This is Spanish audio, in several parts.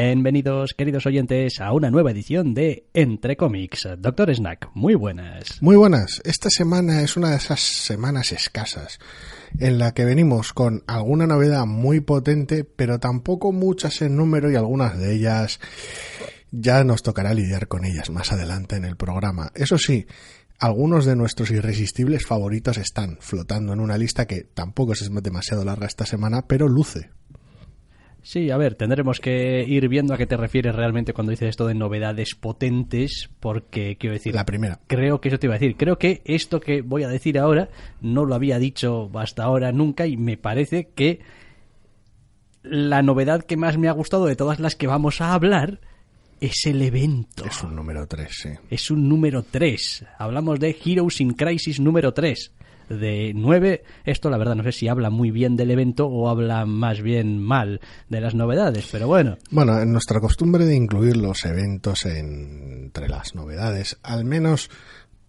Bienvenidos, queridos oyentes, a una nueva edición de Entre Cómics. Doctor Snack, muy buenas. Muy buenas. Esta semana es una de esas semanas escasas en la que venimos con alguna novedad muy potente, pero tampoco muchas en número y algunas de ellas ya nos tocará lidiar con ellas más adelante en el programa. Eso sí, algunos de nuestros irresistibles favoritos están flotando en una lista que tampoco es demasiado larga esta semana, pero luce. Sí, a ver, tendremos que ir viendo a qué te refieres realmente cuando dices esto de novedades potentes, porque quiero decir... La primera. Creo que eso te iba a decir. Creo que esto que voy a decir ahora no lo había dicho hasta ahora nunca y me parece que la novedad que más me ha gustado de todas las que vamos a hablar es el evento. Es un número 3, sí. Es un número 3. Hablamos de Heroes in Crisis número 3 de 9. Esto, la verdad, no sé si habla muy bien del evento o habla más bien mal de las novedades, pero bueno. Bueno, en nuestra costumbre de incluir los eventos entre las novedades, al menos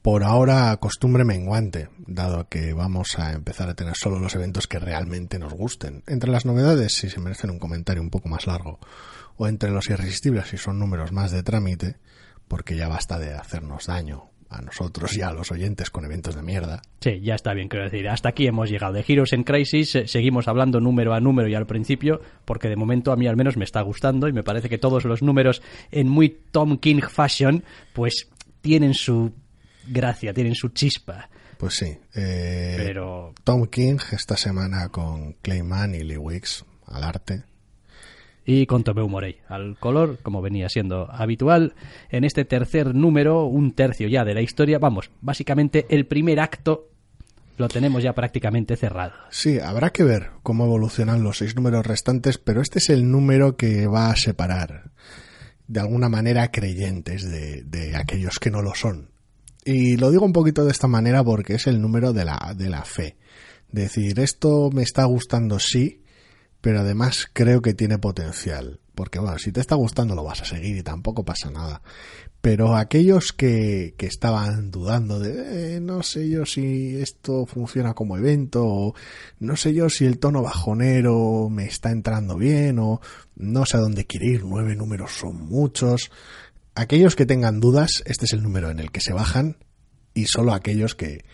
por ahora costumbre menguante, dado que vamos a empezar a tener solo los eventos que realmente nos gusten. Entre las novedades, si se merecen un comentario un poco más largo, o entre los irresistibles, si son números más de trámite, porque ya basta de hacernos daño a nosotros y a los oyentes con eventos de mierda. Sí, ya está bien, quiero decir. Hasta aquí hemos llegado. De Heroes en Crisis eh, seguimos hablando número a número y al principio, porque de momento a mí al menos me está gustando y me parece que todos los números en muy Tom King fashion, pues tienen su gracia, tienen su chispa. Pues sí. Eh, Pero... Tom King esta semana con Clayman y Lee Wicks al arte y con Tomeu Morey al color, como venía siendo habitual. En este tercer número, un tercio ya de la historia, vamos, básicamente el primer acto lo tenemos ya prácticamente cerrado. Sí, habrá que ver cómo evolucionan los seis números restantes, pero este es el número que va a separar de alguna manera creyentes de, de aquellos que no lo son. Y lo digo un poquito de esta manera porque es el número de la, de la fe. Decir, esto me está gustando sí, pero además creo que tiene potencial. Porque bueno, si te está gustando lo vas a seguir y tampoco pasa nada. Pero aquellos que, que estaban dudando de eh, no sé yo si esto funciona como evento, o no sé yo si el tono bajonero me está entrando bien, o no sé a dónde quiere ir, nueve números son muchos. Aquellos que tengan dudas, este es el número en el que se bajan, y solo aquellos que,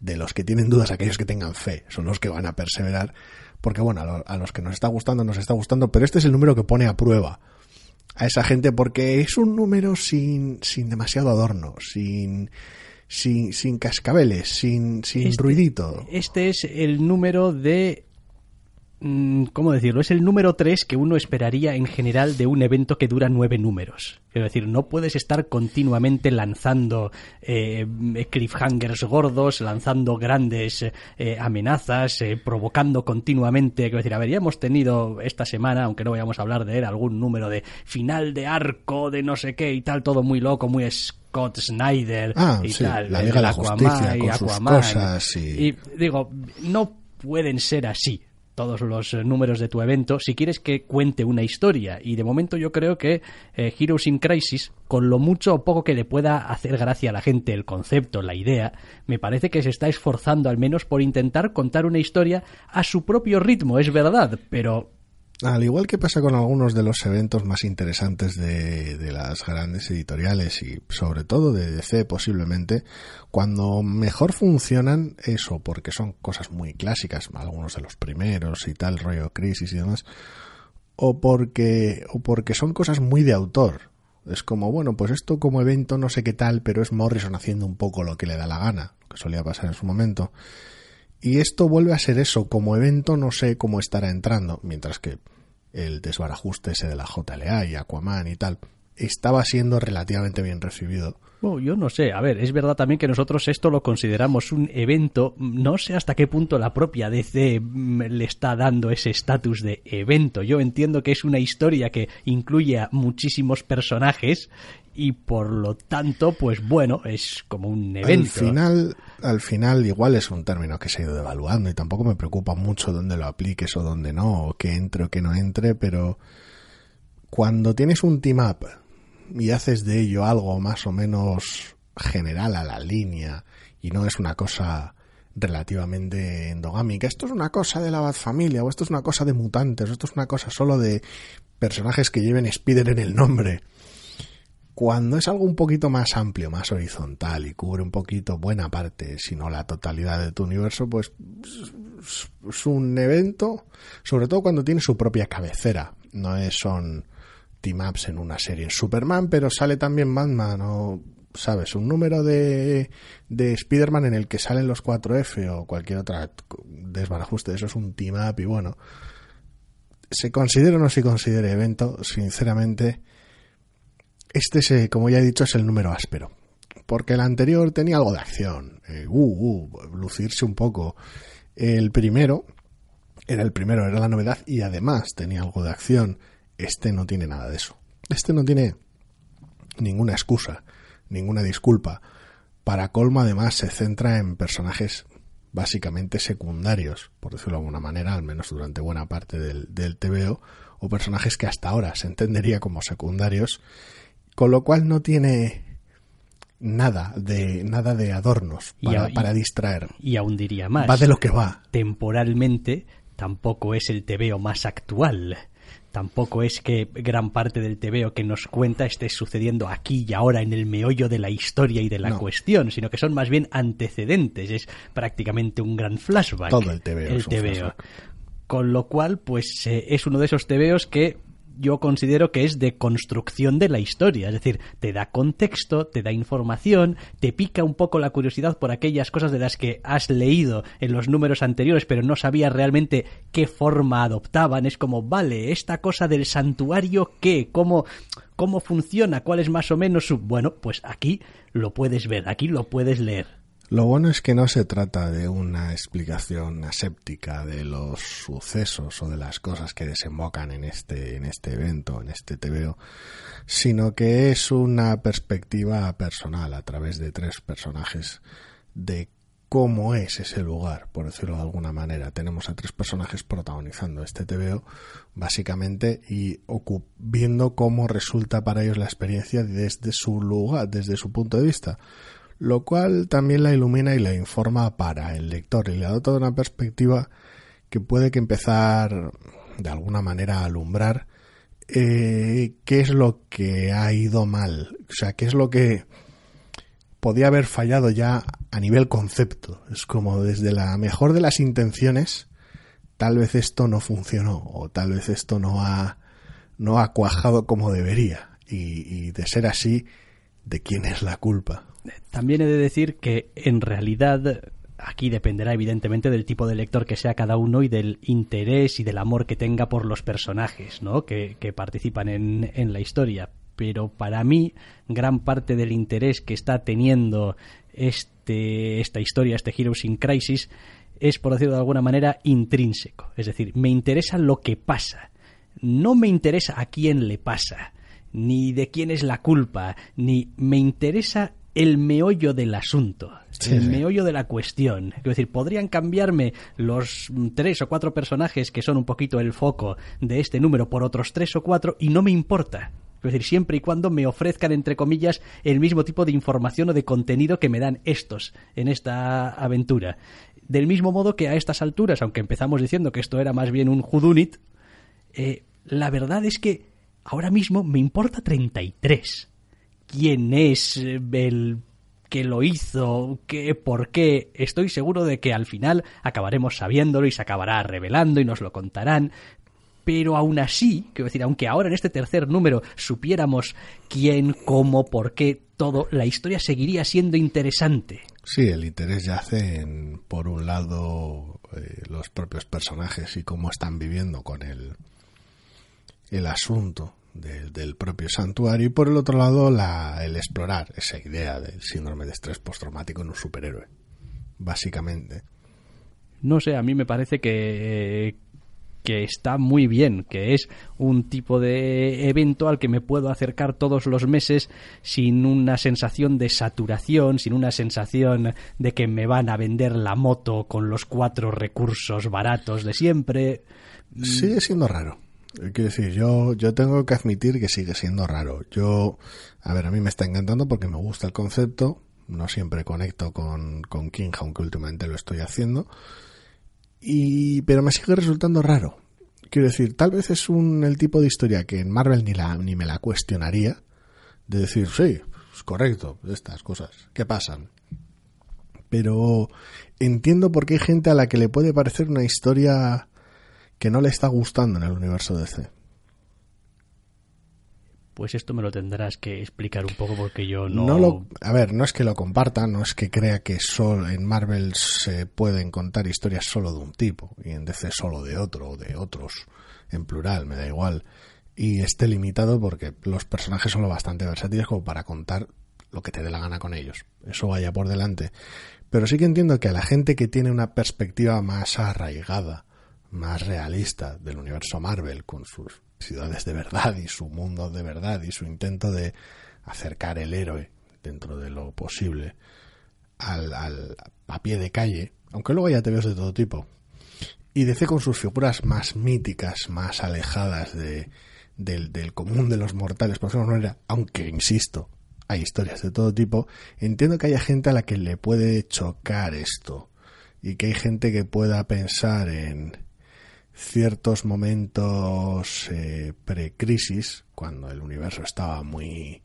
de los que tienen dudas, aquellos que tengan fe, son los que van a perseverar porque bueno, a, los que nos está gustando, nos está gustando, pero este es el número que pone a prueba a esa gente porque es un número sin, sin demasiado adorno, sin, sin, sin cascabeles, sin, sin Este- ruidito. Este es el número de... mm, ¿Cómo decirlo? Es el número 3 que uno esperaría en general de un evento que dura nueve números. Quiero decir, no puedes estar continuamente lanzando eh, cliffhangers gordos, lanzando grandes eh, amenazas, eh, provocando continuamente. Quiero decir, hemos tenido esta semana, aunque no vayamos a hablar de él, algún número de final de arco, de no sé qué y tal, todo muy loco, muy Scott Snyder Ah, y sí, tal. la Liga de la Aquaman Justicia y con sus Aquaman. cosas y- y digo, no pueden ser así todos los eh, números de tu evento si quieres que cuente una historia. Y de momento yo creo que eh, Heroes in Crisis, con lo mucho o poco que le pueda hacer gracia a la gente el concepto, la idea, me parece que se está esforzando al menos por intentar contar una historia a su propio ritmo, es verdad, pero Al igual que pasa con algunos de los eventos más interesantes de, de las grandes editoriales y sobre todo de DC posiblemente, cuando mejor funcionan eso, porque son cosas muy clásicas, algunos de los primeros y tal, rollo crisis y demás, o porque, o porque son cosas muy de autor. Es como, bueno, pues esto como evento no sé qué tal, pero es Morrison haciendo un poco lo que le da la gana, lo que solía pasar en su momento. Y esto vuelve a ser eso, como evento no sé cómo estará entrando, mientras que el desbarajuste ese de la JLA y Aquaman y tal estaba siendo relativamente bien recibido yo no sé, a ver, es verdad también que nosotros esto lo consideramos un evento, no sé hasta qué punto la propia DC mm, le está dando ese estatus de evento. Yo entiendo que es una historia que incluye a muchísimos personajes y por lo tanto, pues bueno, es como un evento. Al final, al final igual es un término que se ha ido devaluando y tampoco me preocupa mucho dónde lo apliques o dónde no, o que entre o que no entre, pero cuando tienes un team up y haces de ello algo más o menos general a la línea y no es una cosa relativamente endogámica. Esto es una cosa de la familia o esto es una cosa de mutantes, o esto es una cosa solo de personajes que lleven Spider en el nombre. Cuando es algo un poquito más amplio, más horizontal y cubre un poquito buena parte, si no la totalidad de tu universo, pues es un evento, sobre todo cuando tiene su propia cabecera. No es, son team-ups en una serie. Superman, pero sale también Batman o, ¿sabes? Un número de, de Spider-Man en el que salen los 4F o cualquier otra desbarajuste. Eso es un team-up y bueno, se considera o no se considere evento, sinceramente, este, se, como ya he dicho, es el número áspero. Porque el anterior tenía algo de acción, eh, uh, uh, lucirse un poco. El primero era el primero, era la novedad y además tenía algo de acción este no tiene nada de eso. Este no tiene ninguna excusa, ninguna disculpa. Para colmo, además, se centra en personajes básicamente secundarios, por decirlo de alguna manera, al menos durante buena parte del, del TVO, o personajes que hasta ahora se entendería como secundarios, con lo cual no tiene nada de nada de adornos para, para distraer. Y aún diría más. Va de lo que va. Temporalmente tampoco es el TVO más actual tampoco es que gran parte del TVO que nos cuenta esté sucediendo aquí y ahora en el meollo de la historia y de la cuestión, sino que son más bien antecedentes, es prácticamente un gran flashback. Todo el TVO. Con lo cual, pues eh, es uno de esos TVOs que yo considero que es de construcción de la historia. Es decir, te da contexto, te da información, te pica un poco la curiosidad por aquellas cosas de las que has leído en los números anteriores, pero no sabías realmente qué forma adoptaban. Es como, vale, esta cosa del santuario, ¿qué? ¿Cómo? ¿Cómo funciona? ¿Cuál es más o menos su...? Bueno, pues aquí lo puedes ver, aquí lo puedes leer. Lo bueno es que no se trata de una explicación aséptica de los sucesos o de las cosas que desembocan en este, en este evento, en este TVO, sino que es una perspectiva personal a través de tres personajes de cómo es ese lugar, por decirlo de alguna manera. Tenemos a tres personajes protagonizando este TVO, básicamente, y viendo cómo resulta para ellos la experiencia desde su lugar, desde su punto de vista lo cual también la ilumina y la informa para el lector y le da toda una perspectiva que puede que empezar de alguna manera a alumbrar eh, qué es lo que ha ido mal, o sea, qué es lo que podía haber fallado ya a nivel concepto. Es como desde la mejor de las intenciones, tal vez esto no funcionó o tal vez esto no ha, no ha cuajado como debería. y de ser así, ¿de quién es la culpa? También he de decir que en realidad aquí dependerá evidentemente del tipo de lector que sea cada uno y del interés y del amor que tenga por los personajes ¿no? que, participan en, en la historia. Pero para mí, gran parte del interés que está teniendo este, esta historia, este Heroes in Crisis, es, por decirlo de alguna manera, intrínseco. Es decir, me interesa lo que pasa. No me interesa a quién le pasa, ni de quién es la culpa, ni me interesa el meollo del asunto, el meollo de la cuestión. Es decir, podrían cambiarme los tres o cuatro personajes que son un poquito el foco de este número por otros tres o cuatro y no me importa. Es decir, siempre y cuando me ofrezcan, entre comillas, el mismo tipo de información o de contenido que me dan estos en esta aventura. Del mismo modo que a estas alturas, aunque empezamos diciendo que esto era más bien un Judunit, eh, la verdad es que ahora mismo me importa 33 quién es el que lo hizo, qué, por qué, estoy seguro de que al final acabaremos sabiéndolo y se acabará revelando y nos lo contarán, pero aún así, quiero decir, aunque ahora en este tercer número supiéramos quién, cómo, por qué, todo, la historia seguiría siendo interesante. Sí, el interés yace en, por un lado, eh, los propios personajes y cómo están viviendo con el, el asunto del propio santuario y por el otro lado la, el explorar esa idea del síndrome de estrés postraumático en un superhéroe, básicamente. No sé, a mí me parece que, que está muy bien, que es un tipo de evento al que me puedo acercar todos los meses sin una sensación de saturación, sin una sensación de que me van a vender la moto con los cuatro recursos baratos de siempre. Sigue siendo raro. Quiero decir, yo, yo tengo que admitir que sigue siendo raro. Yo, a ver, a mí me está encantando porque me gusta el concepto. No siempre conecto con, con King, aunque últimamente lo estoy haciendo. Y, pero me sigue resultando raro. Quiero decir, tal vez es un, el tipo de historia que en Marvel ni, la, ni me la cuestionaría. De decir, sí, es correcto, estas cosas, ¿qué pasan? Pero entiendo por qué hay gente a la que le puede parecer una historia que no le está gustando en el universo DC. Pues esto me lo tendrás que explicar un poco porque yo no... no lo, a ver, no es que lo comparta, no es que crea que solo en Marvel se pueden contar historias solo de un tipo y en DC solo de otro o de otros en plural, me da igual. Y esté limitado porque los personajes son lo bastante versátiles como para contar lo que te dé la gana con ellos. Eso vaya por delante. Pero sí que entiendo que a la gente que tiene una perspectiva más arraigada más realista del universo Marvel, con sus ciudades de verdad y su mundo de verdad y su intento de acercar el héroe dentro de lo posible al, al a pie de calle, aunque luego haya TVOs de todo tipo. Y DC con sus figuras más míticas, más alejadas de, del, del común de los mortales, por ejemplo, no aunque insisto, hay historias de todo tipo, entiendo que haya gente a la que le puede chocar esto y que hay gente que pueda pensar en, ciertos momentos eh, pre-crisis, cuando el universo estaba muy,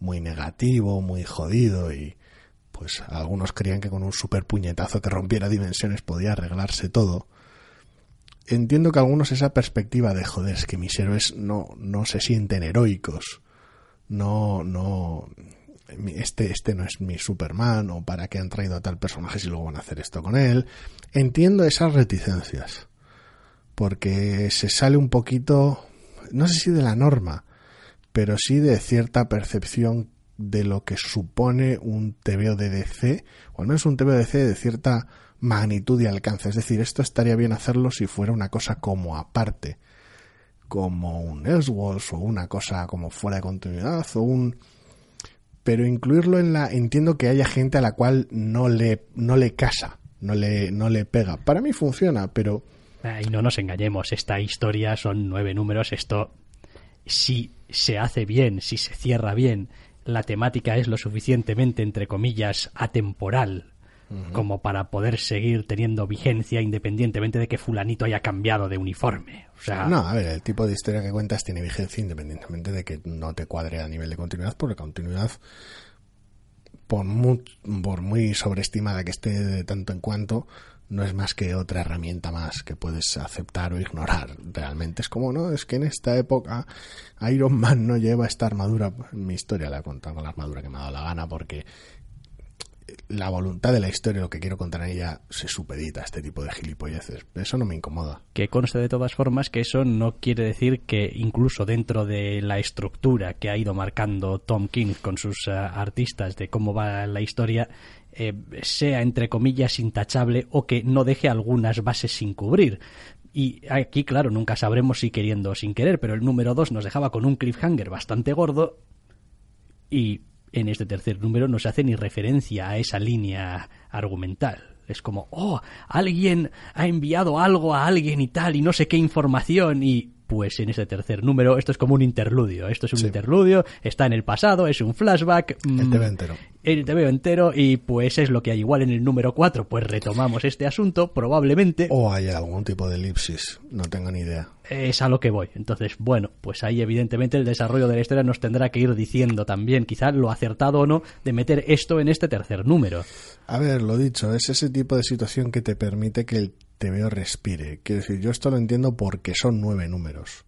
muy negativo, muy jodido y pues algunos creían que con un super puñetazo que rompiera dimensiones podía arreglarse todo. Entiendo que algunos esa perspectiva de joder, es que mis héroes no, no se sienten heroicos. No, no, este, este no es mi Superman o para qué han traído a tal personaje si luego van a hacer esto con él. Entiendo esas reticencias porque se sale un poquito, no sé si de la norma, pero sí de cierta percepción de lo que supone un TVO de DC, o al menos un TVO de DC de cierta magnitud y alcance. Es decir, esto estaría bien hacerlo si fuera una cosa como aparte, como un Elseworlds o una cosa como fuera de continuidad o un pero incluirlo en la entiendo que haya gente a la cual no le no le casa, no le no le pega. Para mí funciona, pero y no nos engañemos, esta historia son nueve números, esto si se hace bien, si se cierra bien, la temática es lo suficientemente, entre comillas, atemporal como para poder seguir teniendo vigencia independientemente de que fulanito haya cambiado de uniforme. O sea, no, a ver, el tipo de historia que cuentas tiene vigencia independientemente de que no te cuadre a nivel de continuidad, porque continuidad, por muy, por muy sobreestimada que esté de tanto en cuanto, no es más que otra herramienta más que puedes aceptar o ignorar. Realmente es como, no, es que en esta época Iron Man no lleva esta armadura. Mi historia la he contado con la armadura que me ha dado la gana porque la voluntad de la historia, lo que quiero contar en ella, se supedita a este tipo de gilipolleces. Eso no me incomoda. Que conste de todas formas que eso no quiere decir que incluso dentro de la estructura que ha ido marcando Tom King con sus eh, artistas de cómo va la historia, eh, sea entre comillas intachable o que no deje algunas bases sin cubrir. Y aquí, claro, nunca sabremos si queriendo o sin querer, pero el número 2 nos dejaba con un cliffhanger bastante gordo y en este tercer número no se hace ni referencia a esa línea argumental. Es como, oh, alguien ha enviado algo a alguien y tal, y no sé qué información, y pues en ese tercer número esto es como un interludio. Esto es un interludio, está en el pasado, es un flashback. El TV entero. El TV entero y pues es lo que hay igual en el número 4. Pues retomamos este asunto, probablemente. O hay algún tipo de elipsis, no tengo ni idea. Es a lo que voy. Entonces, bueno, pues ahí evidentemente el desarrollo de la historia nos tendrá que ir diciendo también, quizás lo acertado o no, de meter esto en este tercer número. A ver, lo dicho, es ese tipo de situación que te permite que el te veo respire. Quiero decir, yo esto lo entiendo porque son nueve números.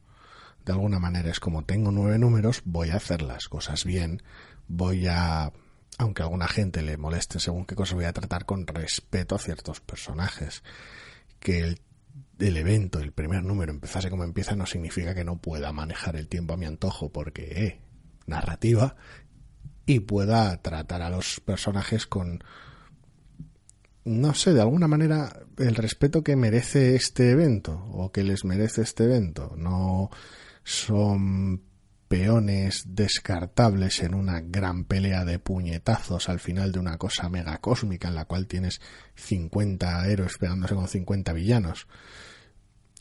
De alguna manera es como tengo nueve números, voy a hacer las cosas bien, voy a, aunque a alguna gente le moleste según qué cosas, voy a tratar con respeto a ciertos personajes. Que el, el evento, el primer número, empezase como empieza, no significa que no pueda manejar el tiempo a mi antojo, porque, eh, narrativa, y pueda tratar a los personajes con, no sé, de alguna manera el respeto que merece este evento o que les merece este evento. No son peones descartables en una gran pelea de puñetazos al final de una cosa mega cósmica en la cual tienes 50 héroes pegándose con 50 villanos.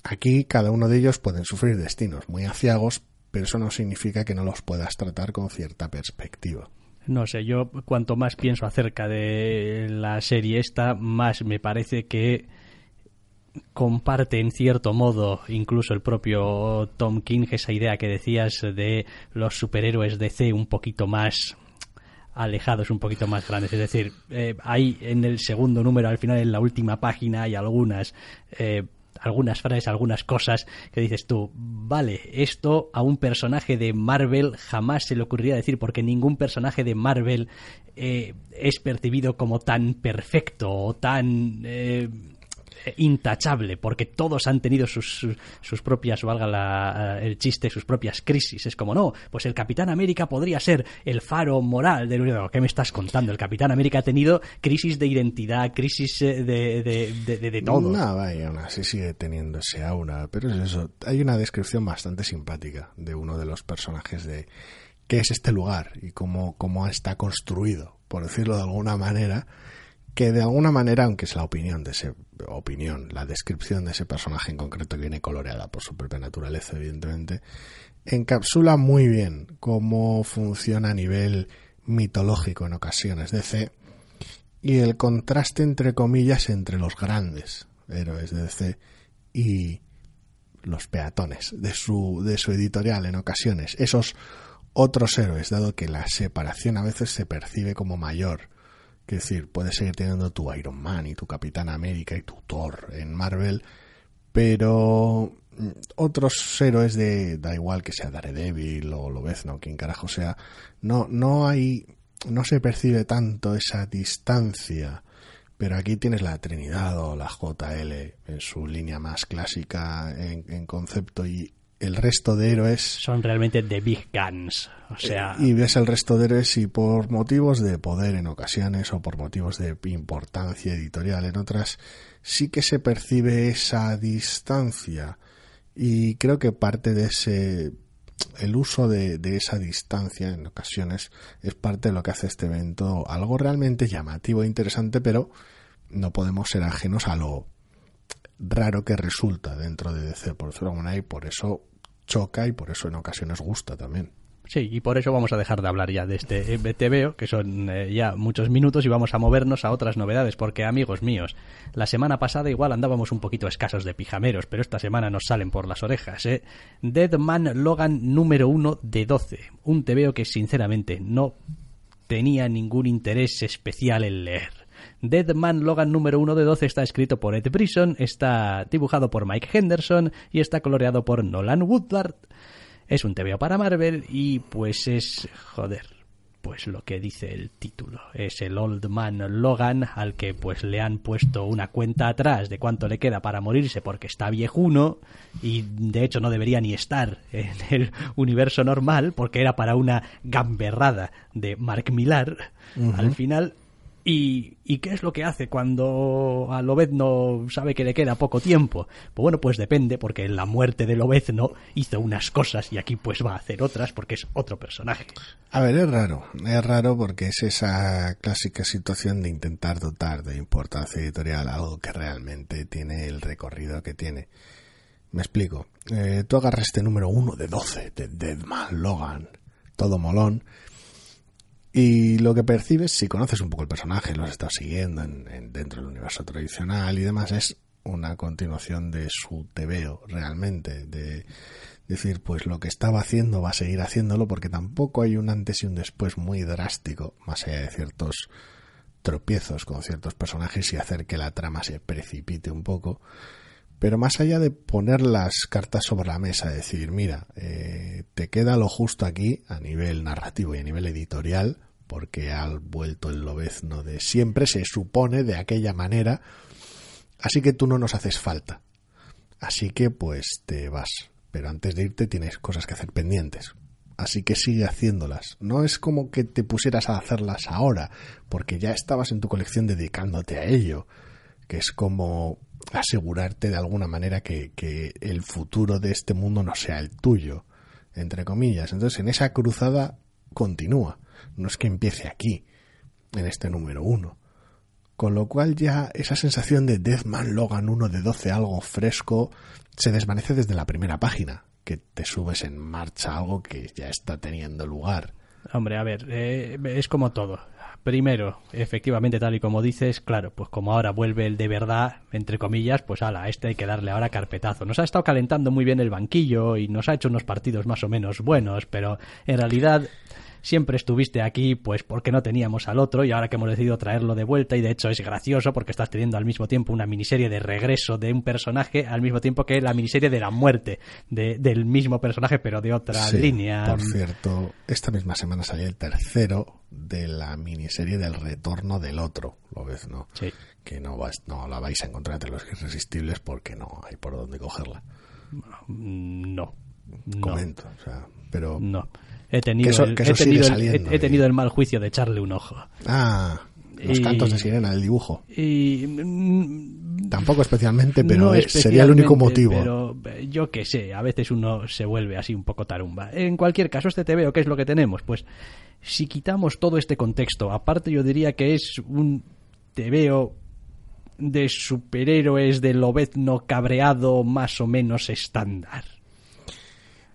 Aquí cada uno de ellos pueden sufrir destinos muy aciagos, pero eso no significa que no los puedas tratar con cierta perspectiva. No sé, yo cuanto más pienso acerca de la serie esta, más me parece que comparte en cierto modo incluso el propio Tom King esa idea que decías de los superhéroes de C un poquito más alejados, un poquito más grandes. Es decir, eh, hay en el segundo número, al final, en la última página, hay algunas eh, algunas frases, algunas cosas que dices tú, vale, esto a un personaje de Marvel jamás se le ocurriría decir porque ningún personaje de Marvel eh, es percibido como tan perfecto o tan... Eh, intachable, porque todos han tenido sus, sus, propias, valga la, el chiste, sus propias crisis. Es como, no, pues el Capitán América podría ser el faro moral del universo. ¿Qué me estás contando? El Capitán América ha tenido crisis de identidad, crisis eh, de, de, de, de, todo. No, vaya, aún así sigue teniendo ese aura, pero es eso. Hay una descripción bastante simpática de uno de los personajes de qué es este lugar y cómo, cómo está construido, por decirlo de alguna manera que de alguna manera, aunque es la opinión de ese opinión, la descripción de ese personaje en concreto que viene coloreada por su propia naturaleza, evidentemente, encapsula muy bien cómo funciona a nivel mitológico en ocasiones DC y el contraste entre comillas entre los grandes héroes de DC y los peatones de su, de su editorial en ocasiones, esos otros héroes, dado que la separación a veces se percibe como mayor es decir, puedes seguir teniendo tu Iron Man y tu Capitán América y tu Thor en Marvel, pero mm, otros héroes de da igual que sea Daredevil o Lobezno o quien carajo sea, no no hay no se percibe tanto esa distancia. Pero aquí tienes la Trinidad o la JL en su línea más clásica en, en concepto y el resto de héroes son realmente de big guns, o sea, y ves el resto de héroes y por motivos de poder en ocasiones o por motivos de importancia editorial en otras sí que se percibe esa distancia. Y creo que parte de ese el uso de, de, esa distancia en ocasiones es parte de lo que hace este evento algo realmente llamativo e interesante, pero no podemos ser ajenos a lo raro que resulta dentro de DC, por decirlo y por eso choca y por eso en ocasiones gusta también. Sí, y por eso vamos a dejar de hablar ya de este BTV, que son eh, ya muchos minutos, y vamos a movernos a otras novedades, porque amigos míos, la semana pasada igual andábamos un poquito escasos de pijameros, pero esta semana nos salen por las orejas. ¿eh? Dead Man Logan número uno de 12, un TVO que sinceramente no tenía ningún interés especial en leer. Dead Man Logan número 1 de 12 está escrito por Ed Brisson, está dibujado por Mike Henderson y está coloreado por Nolan Woodward. Es un TVO para Marvel y pues es, joder, pues lo que dice el título. Es el Old Man Logan al que pues le han puesto una cuenta atrás de cuánto le queda para morirse porque está viejuno y de hecho no debería ni estar en el universo normal porque era para una gamberrada de Mark Millar. Al final ¿Y, ¿Y, qué es lo que hace cuando a Lobezno sabe que le queda poco tiempo? Pues bueno, pues depende, porque en la muerte de Lobezno hizo unas cosas y aquí pues va a hacer otras porque es otro personaje. A ver, es raro, es raro porque es esa clásica situación de intentar dotar de importancia editorial algo que realmente tiene el recorrido que tiene. Me explico. Eh, tú agarras este número uno de 12 de Deadman Logan, todo molón, y lo que percibes, si conoces un poco el personaje, lo has estado siguiendo en, dentro del universo tradicional y demás, es una continuación de su tebeo realmente, de decir, pues lo que estaba haciendo va a seguir haciéndolo porque tampoco hay un antes y un después muy drástico, más allá de ciertos tropiezos con ciertos personajes y hacer que la trama se precipite un poco. Pero más allá de poner las cartas sobre la mesa, decir, mira, eh, te queda lo justo aquí a nivel narrativo y a nivel editorial, porque ha vuelto el lobezno de siempre, se supone de aquella manera, así que tú no nos haces falta. Así que pues te vas, pero antes de irte tienes cosas que hacer pendientes. Así que sigue haciéndolas. No es como que te pusieras a hacerlas ahora, porque ya estabas en tu colección dedicándote a ello, que es como asegurarte de alguna manera que, que el futuro de este mundo no sea el tuyo, entre comillas. Entonces en esa cruzada continúa no es que empiece aquí, en este número uno. Con lo cual ya esa sensación de Deathman Logan 1 de 12 algo fresco se desvanece desde la primera página, que te subes en marcha algo que ya está teniendo lugar. Hombre, a ver, eh, es como todo. Primero, efectivamente, tal y como dices, claro, pues como ahora vuelve el de verdad, entre comillas, pues ala, este hay que darle ahora carpetazo. Nos ha estado calentando muy bien el banquillo y nos ha hecho unos partidos más o menos buenos, pero en realidad siempre estuviste aquí pues porque no teníamos al otro y ahora que hemos decidido traerlo de vuelta y de hecho es gracioso porque estás teniendo al mismo tiempo una miniserie de regreso de un personaje al mismo tiempo que la miniserie de la muerte de, del mismo personaje pero de otra línea. Por cierto, esta misma semana salió el tercero de la miniserie del retorno del otro, lo ves, ¿no? Sí. Que no, vas, no la vais a encontrar entre los irresistibles porque no hay por dónde cogerla. No. Comento, o sea, pero... No he tenido, el, he, tenido el, mal juicio de echarle un ojo. Ah, los cantos de sirena, el dibujo. Y, mm, Tampoco especialmente, pero sería el único motivo. Pero yo qué sé, a veces uno se vuelve así un poco tarumba. En cualquier caso, este te veo, ¿qué es lo que tenemos? Pues si quitamos todo este contexto, aparte yo diría que es un te veo de superhéroes de lobezno cabreado más o menos estándar.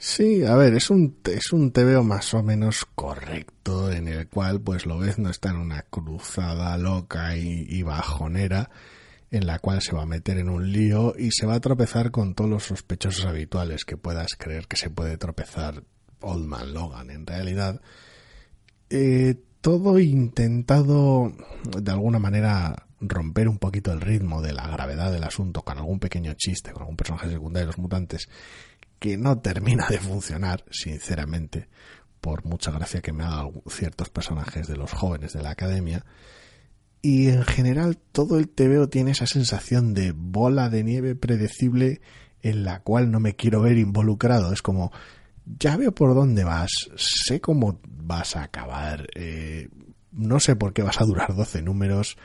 Sí, a ver, es un, es un más o menos correcto en el cual pues lo ves no está en una cruzada loca y, bajonera en la cual se va a meter en un lío y se va a tropezar con todos los sospechosos habituales que puedas creer que se puede tropezar Old Man Logan en realidad. Eh, todo intentado de alguna manera romper un poquito el ritmo de la gravedad del asunto con algún pequeño chiste, con algún personaje secundario de los mutantes que no termina de funcionar, sinceramente, por mucha gracia que me hagan ciertos personajes de los jóvenes de la academia. Y en general todo el TVO tiene esa sensación de bola de nieve predecible en la cual no me quiero ver involucrado. Es como, ya veo por dónde vas, sé cómo vas a acabar, eh, no sé por qué vas a durar 12 números,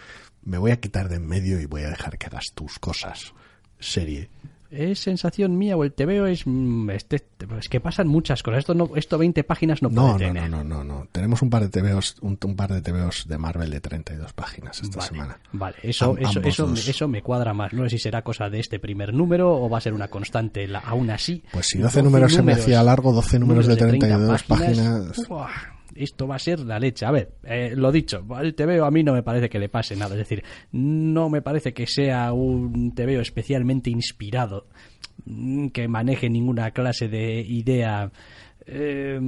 me voy a quitar de en medio y voy a dejar que hagas tus cosas. Serie es sensación mía o el TVO es mm, este, es que pasan muchas cosas. Esto no esto 20 páginas no puede no, tener. no no no no. Tenemos un par de TVOs un, par de TVOs de Marvel de 32 páginas esta semana. vale. Eso eso eso, eso, me cuadra más. No sé si será cosa de este primer número o va a ser una constante aún así. Pues si 12, números, se me hacía largo 12 números, de 32 páginas, esto va a ser la leche. A ver, eh, lo dicho, el TVO a mí no me parece que le pase nada. Es decir, no me parece que sea un TVO especialmente inspirado, mm, que maneje ninguna clase de idea eh,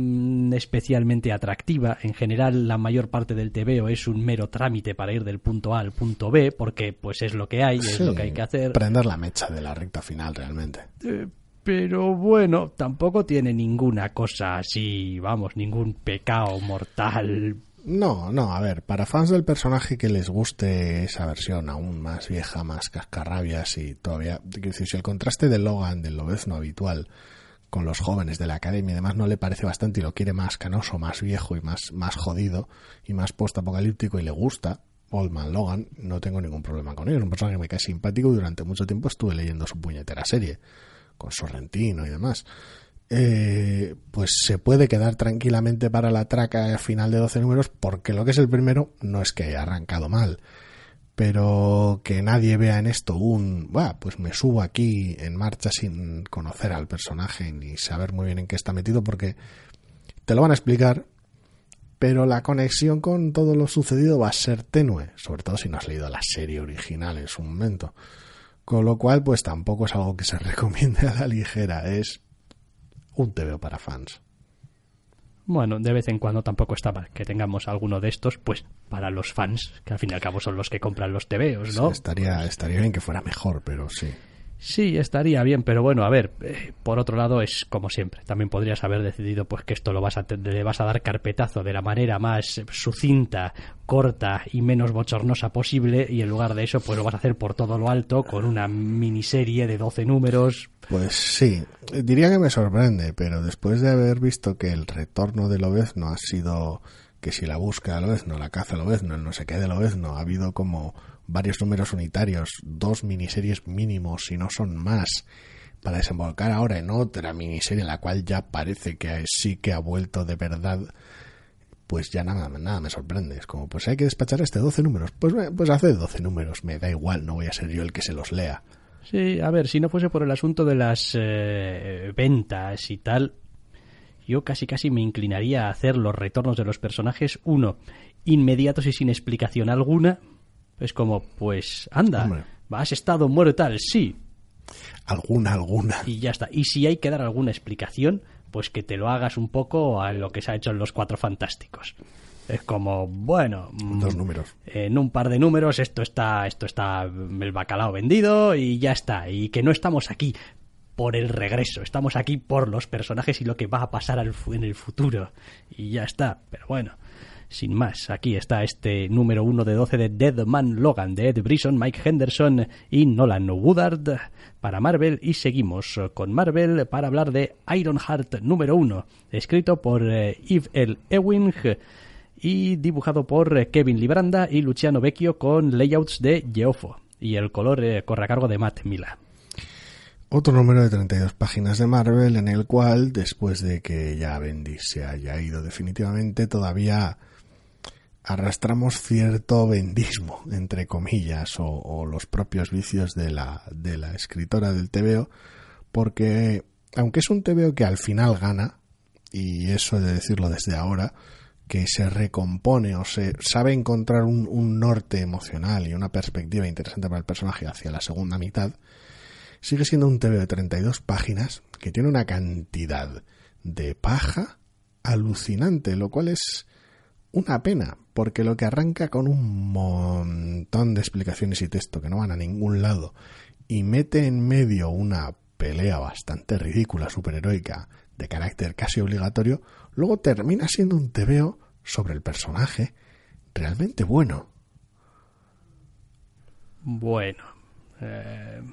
especialmente atractiva. En general, la mayor parte del TVO es un mero trámite para ir del punto A al punto B, porque pues es lo que hay, es lo que hay que hacer. Prender la mecha de la recta final realmente. Eh, pero bueno, tampoco tiene ninguna cosa así, vamos, ningún pecado mortal. No, no, a ver, para fans del personaje que les guste esa versión aún más vieja, más cascarrabias y todavía, si el contraste de Logan, del lobezno habitual, con los jóvenes de la academia y demás no le parece bastante y lo quiere más canoso, más viejo y más, más jodido y más post-apocalíptico y le gusta, Old Man Logan, no tengo ningún problema con él. Es un personaje que me cae simpático y durante mucho tiempo estuve leyendo su puñetera serie con Sorrentino y demás, eh, pues se puede quedar tranquilamente para la traca final de 12 números porque lo que es el primero no es que haya arrancado mal, pero que nadie vea en esto un, pues me subo aquí en marcha sin conocer al personaje ni saber muy bien en qué está metido porque te lo van a explicar, pero la conexión con todo lo sucedido va a ser tenue, sobre todo si no has leído la serie original en su momento. Con lo cual, pues tampoco es algo que se recomiende a la ligera, es un TVO para fans. Bueno, de vez en cuando tampoco está mal que tengamos alguno de estos, pues para los fans, que al fin y al cabo son los que compran los TVOs, ¿no? estaría, estaría bien que fuera mejor, pero sí. Sí, estaría bien, pero bueno, a ver, eh, por otro lado es como siempre. También podrías haber decidido pues que esto lo vas a le vas a dar carpetazo de la manera más sucinta, corta y menos bochornosa posible y en lugar de eso pues lo vas a hacer por todo lo alto con una miniserie de 12 números. Pues sí, diría que me sorprende, pero después de haber visto que el retorno de no ha sido que si la busca de no la caza de no el no sé qué de no ha habido como varios números unitarios, dos miniseries mínimos, si no son más, para desembocar ahora en otra miniserie, la cual ya parece que sí que ha vuelto de verdad, pues ya nada, nada me sorprende. Es como, pues hay que despachar este 12 números. Pues, pues hace 12 números, me da igual, no voy a ser yo el que se los lea. Sí, a ver, si no fuese por el asunto de las eh, ventas y tal, yo casi casi me inclinaría a hacer los retornos de los personajes, uno, inmediatos y sin explicación alguna, es como, pues anda, has estado muerto tal, sí. Alguna, alguna. Y ya está. Y si hay que dar alguna explicación, pues que te lo hagas un poco a lo que se ha hecho en los Cuatro Fantásticos. Es como, bueno, mm, dos números. En un par de números esto está, esto está el bacalao vendido y ya está. Y que no estamos aquí por el regreso, estamos aquí por los personajes y lo que va a pasar en el futuro. Y ya está. Pero bueno, sin más, aquí está este número uno de 12 de Dead Man Logan de Ed Brisson, Mike Henderson y Nolan Woodard para Marvel y seguimos con Marvel para hablar de Ironheart número uno, escrito por eh, Yves L. Ewing y dibujado por Kevin Libranda y Luciano Vecchio con layouts de Geofo y el color eh, corre a cargo de Matt Mila. Otro número de 32 páginas de Marvel en el cual, después de que ya Bendis se haya ido definitivamente, todavía arrastramos cierto vendismo, entre comillas, o, los propios vicios de la, de la escritora del TVO, porque aunque es un TVO que al final gana, y eso he de decirlo desde ahora, que se recompone o se sabe encontrar un, norte emocional y una perspectiva interesante para el personaje hacia la segunda mitad, sigue siendo un TVO de 32 páginas que tiene una cantidad de paja alucinante, lo cual es una pena, porque lo que arranca con un montón de explicaciones y texto que no van a ningún lado y mete en medio una pelea bastante ridícula, superheroica, de carácter casi obligatorio, luego termina siendo un tebeo sobre el personaje realmente bueno. Bueno. Eh,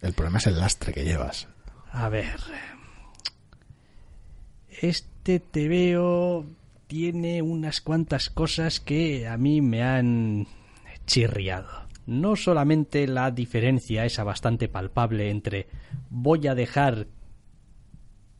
el problema es el lastre que llevas. A ver. Este tebeo tiene unas cuantas cosas que a mí me han chirriado. No solamente la diferencia esa bastante palpable entre voy a dejar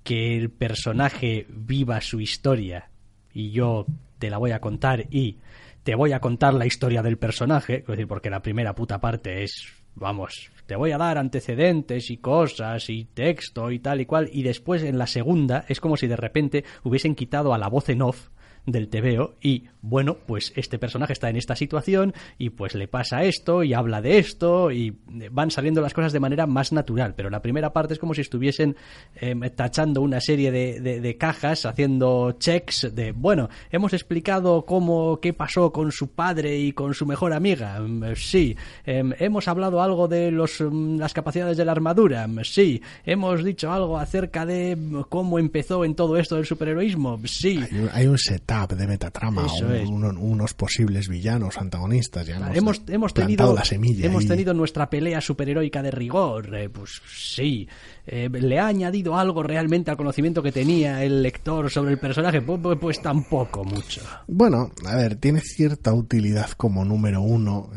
que el personaje viva su historia y yo te la voy a contar y te voy a contar la historia del personaje, es decir, porque la primera puta parte es, vamos, te voy a dar antecedentes y cosas y texto y tal y cual, y después en la segunda es como si de repente hubiesen quitado a la voz en off del TVO y bueno, pues este personaje está en esta situación y pues le pasa esto y habla de esto y van saliendo las cosas de manera más natural, pero la primera parte es como si estuviesen em, tachando una serie de, de, cajas, haciendo checks de, bueno, hemos explicado cómo, qué pasó con su padre y con su mejor amiga, em, sí, em, hemos hablado algo de los, las capacidades de la armadura, sí, hemos dicho algo acerca de cómo empezó en todo esto del superheroísmo, sí. Hay, un setup de metatrama, unos posibles villanos, antagonistas. Ya hemos, hemos tenido la semilla hemos tenido nuestra pelea superheroica de rigor, eh, pues sí. Eh, ¿Le ha añadido algo realmente al conocimiento que tenía el lector sobre el personaje? Pues, pues, pues tampoco mucho. Bueno, a ver, tiene cierta utilidad como número uno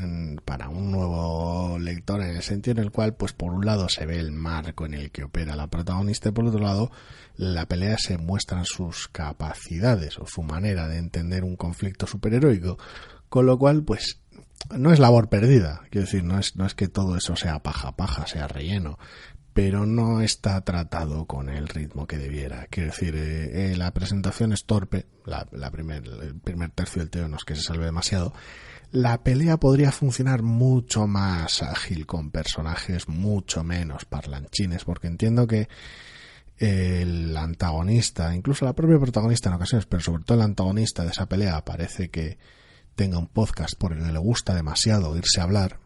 para un nuevo lector en el sentido en el cual, pues por un lado se ve el marco en el que opera la protagonista y por otro lado la pelea se muestran sus capacidades o su manera de entender un conflicto superheroico, con lo cual, pues, no es labor perdida, quiero decir, no es, no es que todo eso sea paja paja, sea relleno, pero no está tratado con el ritmo que debiera. Quiero decir, eh, eh, la presentación es torpe, la, primer, el primer tercio del teo no es que se salve demasiado. La pelea podría funcionar mucho más ágil con personajes mucho menos parlanchines, porque entiendo que el antagonista, incluso la propia protagonista en ocasiones, pero sobre todo el antagonista de esa pelea parece que tenga un podcast por el que le gusta demasiado irse a hablar.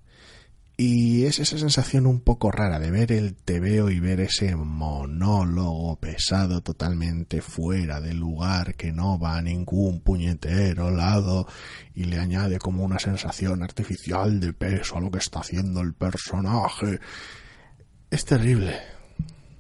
Y es esa sensación un poco rara de ver el tebeo y ver ese monólogo pesado totalmente fuera del lugar que no va a ningún puñetero lado y le añade como una sensación artificial de peso a lo que está haciendo el personaje. Es terrible.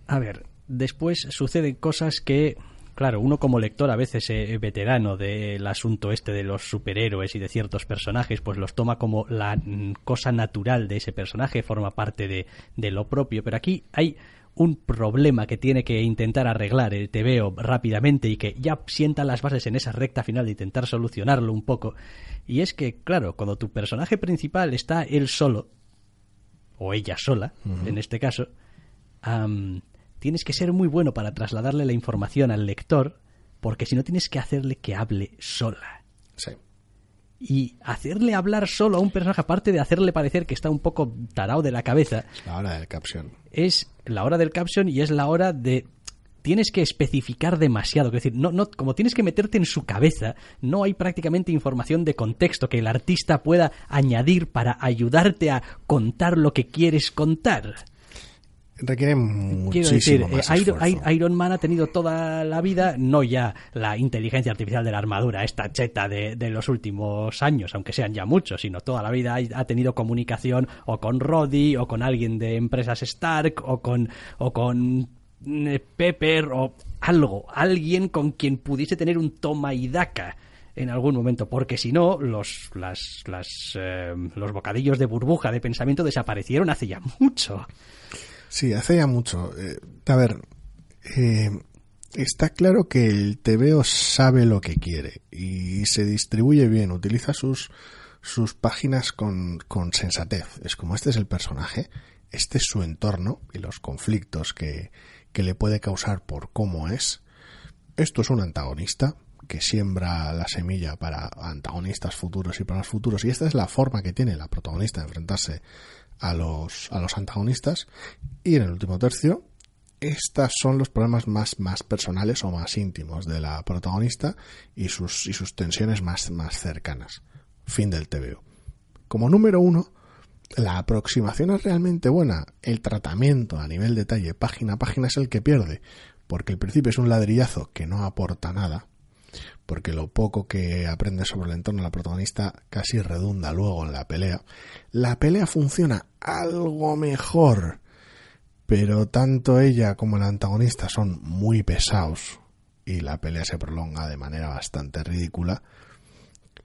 A ver, después suceden cosas que Claro, uno como lector a veces eh, veterano del asunto este de los superhéroes y de ciertos personajes, pues los toma como la mm, cosa natural de ese personaje, forma parte de, de lo propio. Pero aquí hay un problema que tiene que intentar arreglar el TVO rápidamente y que ya sienta las bases en esa recta final de intentar solucionarlo un poco. Y es que, claro, cuando tu personaje principal está él solo, o ella sola, en este caso, tienes que ser muy bueno para trasladarle la información al lector, porque si no tienes que hacerle que hable sola. Sí. Y hacerle hablar solo a un personaje, aparte de hacerle parecer que está un poco tarao de la cabeza. Es la hora del caption. Es la hora del caption y es la hora de tienes que especificar demasiado. Es decir, no, no, como tienes que meterte en su cabeza, no hay prácticamente información de contexto que el artista pueda añadir para ayudarte a contar lo que quieres contar requiere muchísimo Quiero decir, eh, Iron, Man ha tenido toda la vida, no ya la inteligencia artificial de la armadura, esta cheta de, los últimos años, aunque sean ya muchos, sino toda la vida ha tenido comunicación o con Roddy, o con alguien de empresas Stark, o con, o con eh, Pepper, o algo, alguien con quien pudiese tener un toma y daca en algún momento, porque si no, los, las, las, eh, los bocadillos de burbuja de pensamiento desaparecieron hace ya mucho. Sí, hace ya mucho. Eh, a ver, eh, está claro que el TVO sabe lo que quiere y se distribuye bien, utiliza sus, sus páginas con, con sensatez. Es como este es el personaje, este es su entorno y los conflictos que, que le puede causar por cómo es. Esto es un antagonista que siembra la semilla para antagonistas futuros y para los futuros y esta es la forma que tiene la protagonista de enfrentarse a los, a los antagonistas. Y en el último tercio, estos son los problemas más, más personales o más íntimos de la protagonista y sus, y sus tensiones más, más cercanas. Fin del TVO. Como número uno, la aproximación es realmente buena. El tratamiento a nivel detalle, página a página, es el que pierde. Porque el principio es un ladrillazo que no aporta nada porque lo poco que aprende sobre el entorno de la protagonista casi redunda luego en la pelea. La pelea funciona algo mejor, pero tanto ella como el antagonista son muy pesados y la pelea se prolonga de manera bastante ridícula.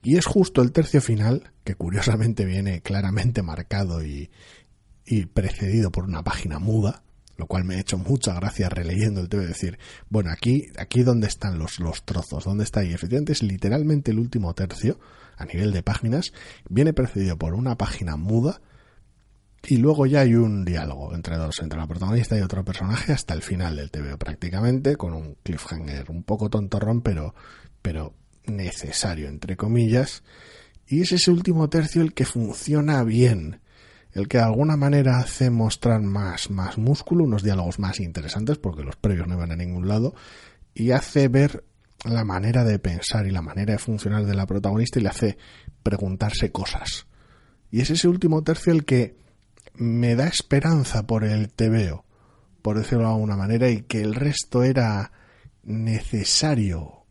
Y es justo el tercio final, que curiosamente viene claramente marcado y, y precedido por una página muda, lo cual me ha hecho mucha gracia releyendo el tema decir, bueno, aquí, aquí donde están los, los trozos, dónde está, y efectivamente es literalmente el último tercio, a nivel de páginas, viene precedido por una página muda, y luego ya hay un diálogo entre dos, entre la protagonista y otro personaje hasta el final del TVO prácticamente, con un cliffhanger un poco tontorrón, pero, pero necesario, entre comillas. Y es ese último tercio el que funciona bien el que de alguna manera hace mostrar más, más músculo, unos diálogos más interesantes, porque los previos no iban a ningún lado, y hace ver la manera de pensar y la manera de funcionar de la protagonista y le hace preguntarse cosas. Y es ese último tercio el que me da esperanza por el tebeo, por decirlo de alguna manera, y que el resto era necesario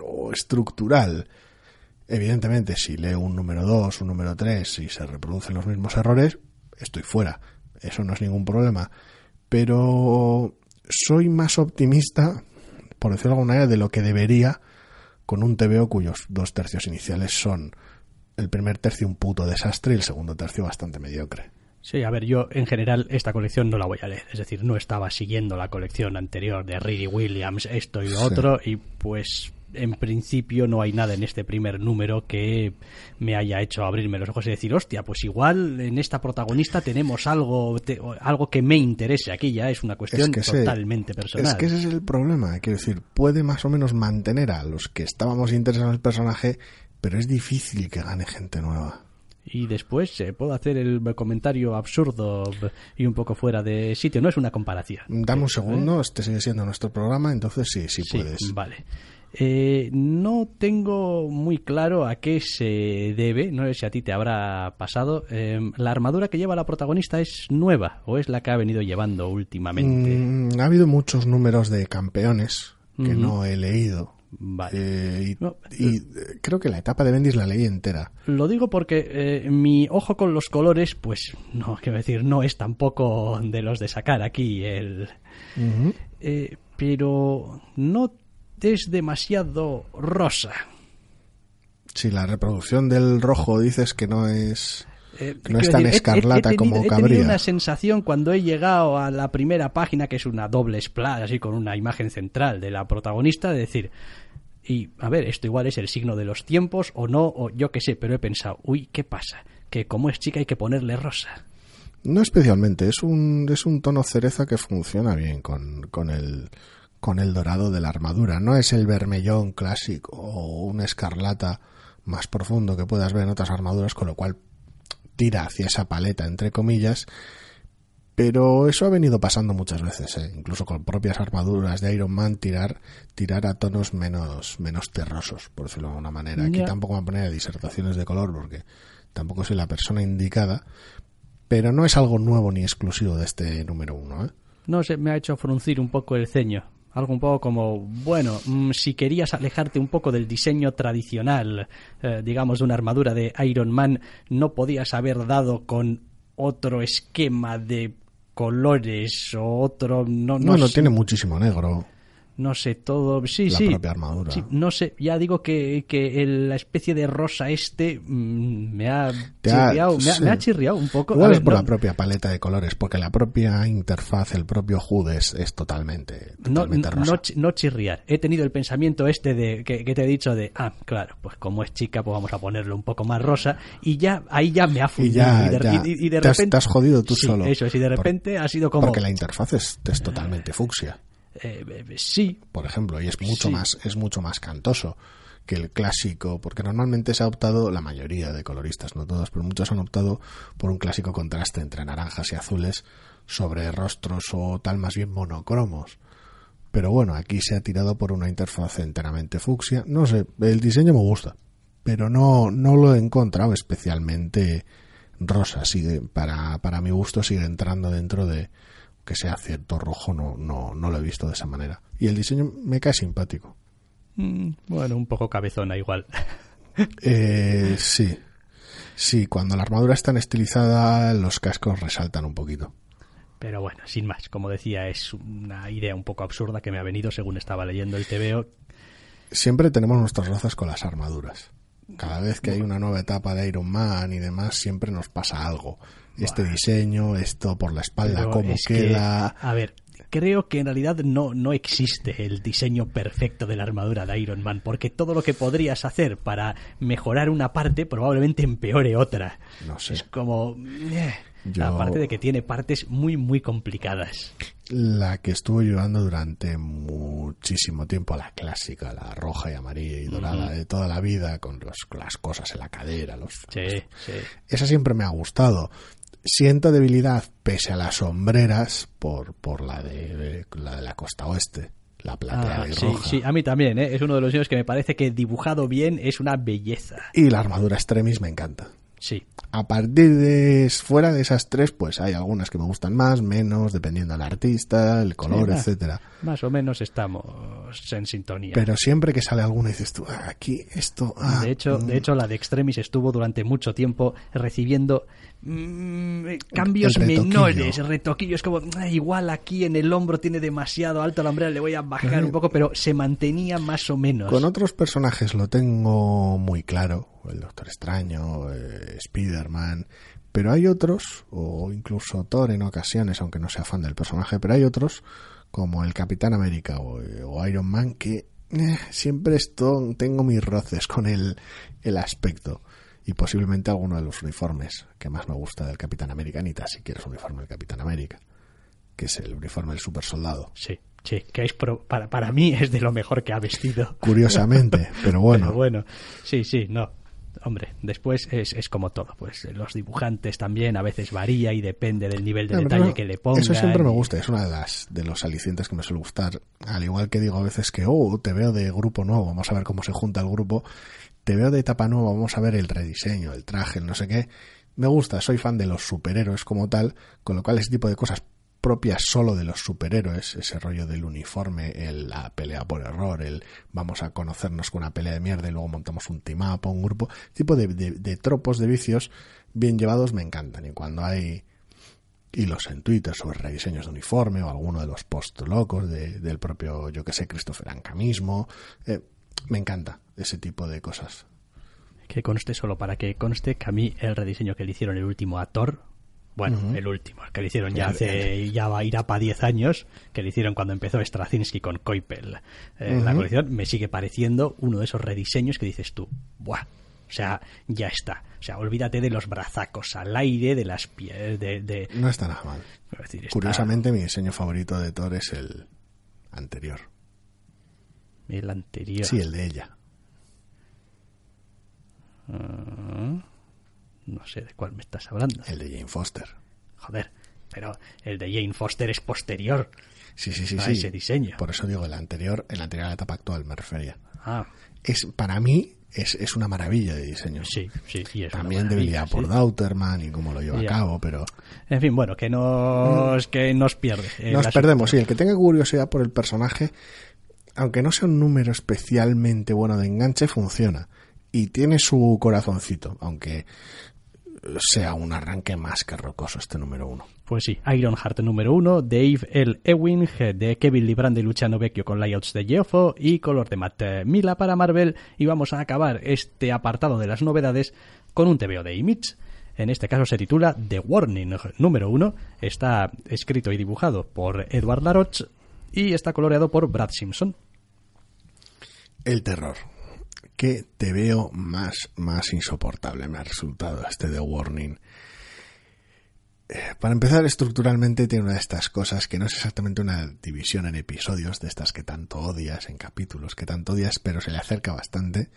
o estructural Evidentemente, si leo un número 2, un número 3 y se reproducen los mismos errores, estoy fuera. Eso no es ningún problema. Pero soy más optimista, por decirlo de alguna manera, de lo que debería con un TVO cuyos dos tercios iniciales son el primer tercio un puto desastre y el segundo tercio bastante mediocre. Sí, a ver, yo en general esta colección no la voy a leer. Es decir, no estaba siguiendo la colección anterior de Riri Williams, esto y lo otro, y pues en principio no hay nada en este primer número que me haya hecho abrirme los ojos y decir, hostia, pues igual en esta protagonista tenemos algo, algo que me interese. Aquí ya es una cuestión totalmente personal. Es que ese es el problema. Quiero decir, puede más o menos mantener a los que estábamos interesados en el personaje, pero es difícil que gane gente nueva. y después eh, puedo hacer el comentario absurdo y un poco fuera de sitio. No es una comparación. Dame un segundo, este sigue siendo nuestro programa, entonces sí, sí, Sí, puedes. Vale. Eh, no tengo muy claro a qué se debe, no sé si a ti te habrá pasado. Eh, ¿La armadura que lleva la protagonista es nueva o es la que ha venido llevando últimamente? Mm, ha habido muchos números de campeones que no he leído. Vale. Eh, y No, y, eh, creo que la etapa de Bendis la leí entera. Lo digo porque eh, mi ojo con los colores, pues no, quiero decir, no es tampoco de los de sacar aquí el... Eh, pero no es demasiado rosa. Si la reproducción del rojo dices que no es... Eh, No es tan decir, he- he- escarlata he tenido- como He cabría. tenido una sensación cuando he llegado a la primera página, que es una doble splash, así con una imagen central de la protagonista, de decir, y a ver, esto igual es el signo de los tiempos o no, o yo qué sé, pero he pensado, uy, ¿qué pasa? Que como es chica hay que ponerle rosa. No especialmente, es un, es un tono cereza que funciona bien con, con, el, con el dorado de la armadura. No es el vermellón clásico o un escarlata más profundo que puedas ver en otras armaduras, con lo cual tira hacia esa paleta, entre comillas. Pero eso ha venido pasando muchas veces, ¿eh? incluso con propias armaduras de Iron Man, tirar, tirar a tonos menos, menos terrosos, por decirlo de alguna manera. Aquí Ya. tampoco me voy a poner disertaciones de color porque tampoco soy la persona indicada, pero no es algo nuevo ni exclusivo de este número uno. ¿eh? No sé, me ha hecho fruncir un poco el ceño. Algo un poco como, bueno, mm, si querías alejarte un poco del diseño tradicional, eh, digamos, de una armadura de Iron Man, no podías haber dado con otro esquema de colores o otro, no, no bueno, sé, tiene muchísimo negro. No sé, todo, sí, La sí. propia armadura. Sí, no sé, ya digo que, que el- la especie de rosa este mm, me ha chirriado, me, ha, sí. me ha chirriado un poco. Igual es ver, por no- la propia paleta de colores, porque la propia interfaz, el propio HUD es, es totalmente, no, totalmente no, rosa. no chi- no chirriar. He tenido el pensamiento este de que, que te he dicho de, ah, claro, pues como es chica, pues vamos a ponerlo un poco más rosa. Y ya, ahí ya me ha y fundido. ya, y de, ya y- y de te, has, repente. te has jodido tú Sí, solo. Eso es, y de Por- repente ha sido como. Porque la interfaz es, es totalmente fucsia, eh, eh, sí, por ejemplo, y es mucho Sí. más, es mucho más cantoso que el clásico, porque normalmente se ha optado, la mayoría de coloristas, no todos, pero muchos han optado por un clásico contraste entre naranjas y azules sobre rostros o tal más bien monocromos. Pero bueno, aquí se ha tirado por una interfaz enteramente fucsia. No sé, el diseño me gusta, pero no, no lo he encontrado especialmente rosa. Sigue, para, para mi gusto sigue entrando dentro de que sea cierto rojo, no, no, no lo he visto de esa manera. Y el diseño me cae simpático. mm, bueno, un poco cabezona igual. Eh, sí. Sí, cuando la armadura es tan estilizada, los cascos resaltan un poquito. Pero bueno, sin más, como decía, es una idea un poco absurda que me ha venido según estaba leyendo el TVO. Siempre tenemos nuestros rozas con las armaduras. Cada vez que hay una nueva etapa de Iron Man y demás, siempre nos pasa algo. Este diseño, esto por la espalda, Pero cómo es que, queda. a ver, creo que en realidad no, no existe el diseño perfecto de la armadura de Iron Man, porque todo lo que podrías hacer para mejorar una parte probablemente empeore otra. No sé. Es como... eh, Yo- Aparte de que tiene partes muy, muy complicadas. La que estuvo llevando durante muchísimo tiempo, la clásica, la roja y amarilla y dorada de toda la vida, con los- las cosas en la cadera, los Sí, sí. esa siempre me ha gustado. Siento debilidad pese a las sombreras por, por la, de, la de la costa oeste, la plateada Ah, y sí, roja. sí, a mí también, ¿eh? es uno de los diseños que me parece que dibujado bien es una belleza. Y la armadura extremis me encanta. Sí, A partir de fuera de esas tres, pues hay algunas que me gustan más, menos, dependiendo del artista, el color, va. etcétera. más o menos estamos en sintonía. Pero siempre que sale alguna dices tú, "Ah, aquí esto. ah, De hecho, mm". de hecho, la de Extremis estuvo durante mucho tiempo recibiendo mm, cambios retoquillo. menores, retoquillos como "Ah, igual aquí en el hombro tiene demasiado alto la hombrera, le voy a bajar un poco, pero se mantenía más o menos. Con otros personajes lo tengo muy claro, el Doctor Extraño, eh, Spider-Man, pero hay otros, o incluso Thor en ocasiones, aunque no sea fan del personaje, pero hay otros, como el Capitán América o, o Iron Man, que eh, siempre esto, tengo mis roces con el, el aspecto. Y posiblemente alguno de los uniformes que más me gusta del Capitán América, ni tan siquiera es uniforme del Capitán América, que es el uniforme del super soldado. Sí, sí, que es pro- para, para mí es de lo mejor que ha vestido. Curiosamente, pero bueno. Pero bueno, sí, sí, no. Hombre, después es, es como todo, pues los dibujantes también a veces varía y depende del nivel de No, detalle que le pongan. Eso siempre me gusta, es una de las de los alicientes que me suele gustar. Al igual que digo a veces que, oh, te veo de grupo nuevo, vamos a ver cómo se junta el grupo. Te veo de etapa nueva, vamos a ver el rediseño, el traje, el no sé qué. Me gusta, soy fan de los superhéroes como tal, con lo cual ese tipo de cosas propias solo de los superhéroes, ese rollo del uniforme, el, la pelea por error, el vamos a conocernos con una pelea de mierda y luego montamos un team up un grupo, tipo de, de- tropos, de vicios bien llevados me encantan. Y cuando hay hilos en Twitter sobre rediseños de uniforme o alguno de los post locos de- del propio, yo que sé, Christopher Anca mismo, eh, me encanta ese tipo de cosas. Que conste solo para que conste que a mí el rediseño que le hicieron el último a bueno, el último, el que le hicieron ya hace, ya va a ir a para 10 años, que le hicieron cuando empezó Straczynski con Coipel. eh, La colección me sigue pareciendo uno de esos rediseños que dices tú, ¡buah! O sea, ya está. O sea, olvídate de los brazacos al aire, de las pies, de... de- No está nada mal. es decir, está- Curiosamente, mi diseño favorito de Thor es el anterior. el anterior. Sí, el de ella. Ah, no sé de cuál me estás hablando. El de Jane Foster. Joder, pero el de Jane Foster es posterior. Sí, sí, sí, a sí. ese diseño. Por eso digo el anterior, el anterior a la etapa actual me refería. Ah, Es, para mí, es, es una maravilla de diseño. sí, sí, es una También debilidad por sí. Dauterman y cómo lo lleva Ya. a cabo, pero En fin, bueno, que nos, que nos pierde. el nos perdemos. Sí, el que tenga curiosidad por el personaje, aunque no sea un número especialmente bueno de enganche, funciona. Y tiene su corazoncito, aunque sea un arranque más que rocoso este número uno. Pues sí, Ironheart número uno, Dave L. Ewing, de Kevin Librand y Luciano Vecchio con layouts de Geoffo y color de Matt Mila para Marvel. Y vamos a acabar este apartado de las novedades con un TVO de Image. En este caso se titula The Warning número uno. Está escrito y dibujado por Edward Laroche y está coloreado por Brad Simpson. El terror. Que te veo más, más insoportable me ha resultado este de Warning. Eh, Para empezar, estructuralmente tiene una de estas cosas que no es exactamente una división en episodios, de estas que tanto odias, en capítulos que tanto odias, pero se le acerca bastante.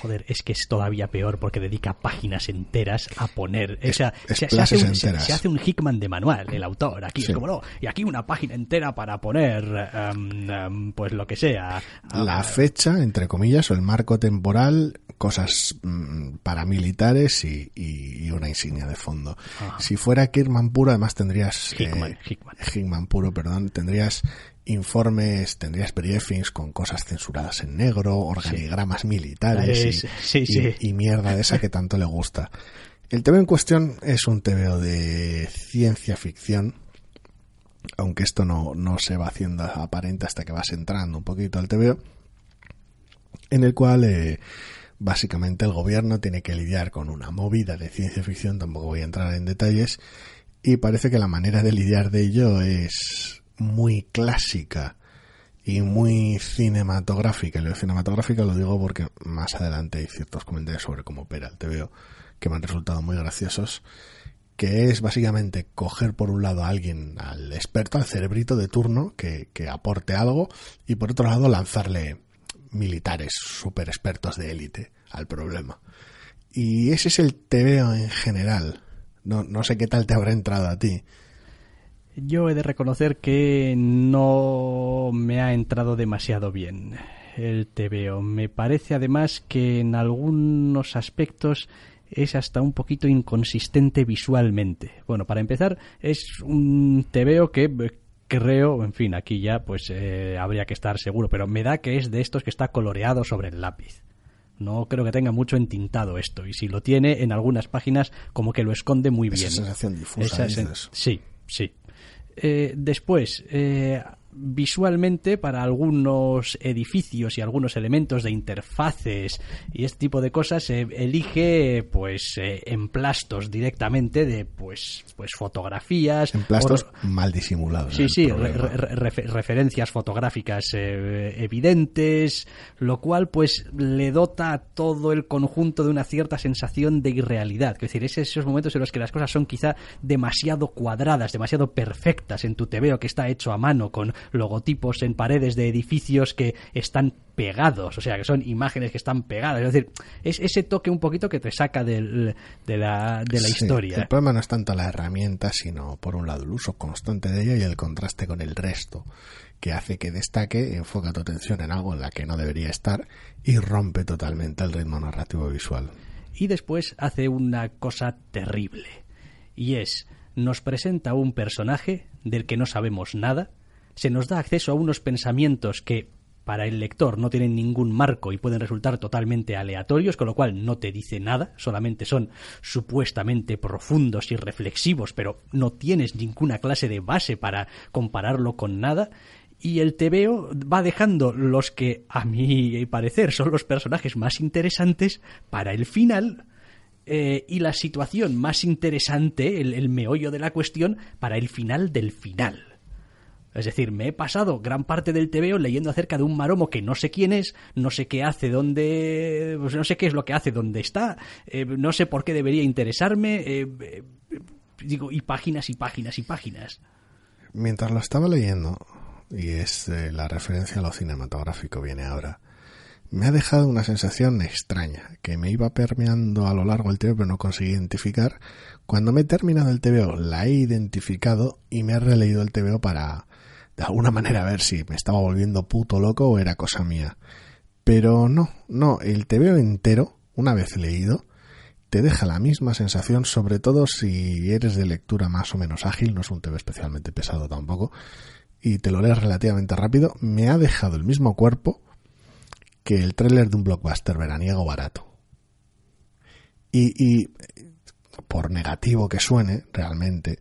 Joder, es que es todavía peor porque dedica páginas enteras a poner. O sea, se, hace un, clases se- enteras. se hace un Hickman de manual, el autor. Aquí Sí. es como no. Y aquí una página entera para poner, em, em, pues lo que sea. La Ah, fecha, entre comillas, o el marco temporal, cosas mm, paramilitares y, y- y una insignia de fondo. Ajá. Si fuera Kirman puro, además tendrías... Hickman, eh, Hickman. Hickman puro, perdón, tendrías informes, tendrías briefings con cosas censuradas en negro, organigramas militares y, Es- sí, y- sí. y mierda de esa que tanto le gusta. El TVO en cuestión es un TVO de ciencia ficción, aunque esto no, no se va haciendo aparente hasta que vas entrando un poquito al TVO, en el cual eh, básicamente el gobierno tiene que lidiar con una movida de ciencia ficción, tampoco voy a entrar en detalles, y parece que la manera de lidiar de ello es muy clásica y muy cinematográfica. Y lo cinematográfica lo digo porque más adelante hay ciertos comentarios sobre cómo opera el TVO que me han resultado muy graciosos que es básicamente coger por un lado a alguien, al experto, al cerebrito de turno, que, que aporte algo, y por otro lado lanzarle militares super expertos de élite al problema. Y ese es el TVO en general. No, no sé qué tal te habrá entrado a ti. Yo he de reconocer que no me ha entrado demasiado bien el TVO. Me parece además que en algunos aspectos es hasta un poquito inconsistente visualmente. Bueno, para empezar, es un TVO que eh, creo, en fin, aquí ya pues eh, habría que estar seguro, pero me da que es de estos que está coloreado sobre el lápiz. No creo que tenga mucho entintado esto, y si lo tiene en algunas páginas como que lo esconde muy Esa bien. sensación difusa, Esa dices. sen- Sí, sí. Eh, después, eh, visualmente para algunos edificios y algunos elementos de interfaces y este tipo de cosas se elige pues eh, emplastos directamente de pues pues fotografías Emplastos o- mal disimulados. Sí, sí, re- re- referencias fotográficas eh, evidentes, lo cual pues le dota a todo el conjunto de una cierta sensación de irrealidad. Es decir, es esos momentos en los que las cosas son quizá demasiado cuadradas, demasiado perfectas en tu TVO que está hecho a mano, con, logotipos en paredes de edificios que están pegados, o sea, que son imágenes que están pegadas. Es decir, es ese toque un poquito que te saca del, de la, de la historia. El problema no es tanto la herramienta, sino por un lado el uso constante de ella y el contraste con el resto que hace que destaque, enfoca tu atención en algo en la que no debería estar y rompe totalmente el ritmo narrativo visual. Y después hace una cosa terrible, y es, nos presenta un personaje del que no sabemos nada, se nos da acceso a unos pensamientos que para el lector no tienen ningún marco y pueden resultar totalmente aleatorios, con lo cual no te dice nada, solamente son supuestamente profundos y reflexivos, pero no tienes ninguna clase de base para compararlo con nada, y el TVO va dejando los que, a mi parecer, son los personajes más interesantes para el final eh, y la situación más interesante, el, meollo de la cuestión, para el final del final. Es decir, me he pasado gran parte del TVO leyendo acerca de un maromo que no sé quién es, no sé qué hace, dónde. Pues no sé qué es lo que hace, dónde está, eh, no sé por qué debería interesarme. Eh, digo, y páginas y páginas y páginas. Mientras lo estaba leyendo, y es eh, la referencia a lo cinematográfico viene ahora, me ha dejado una sensación extraña que me iba permeando a lo largo del TVO pero no conseguí identificar. Cuando me he terminado el TVO la he identificado y me he releído el TVO para de alguna manera ver si me estaba volviendo puto loco o era cosa mía. Pero no, no, el TVO entero, una vez leído, te deja la misma sensación, sobre todo si eres de lectura más o menos ágil, no es un TV especialmente pesado tampoco, y te lo lees relativamente rápido, me ha dejado el mismo cuerpo que el tráiler de un blockbuster veraniego barato. Y, y, por negativo que suene, realmente,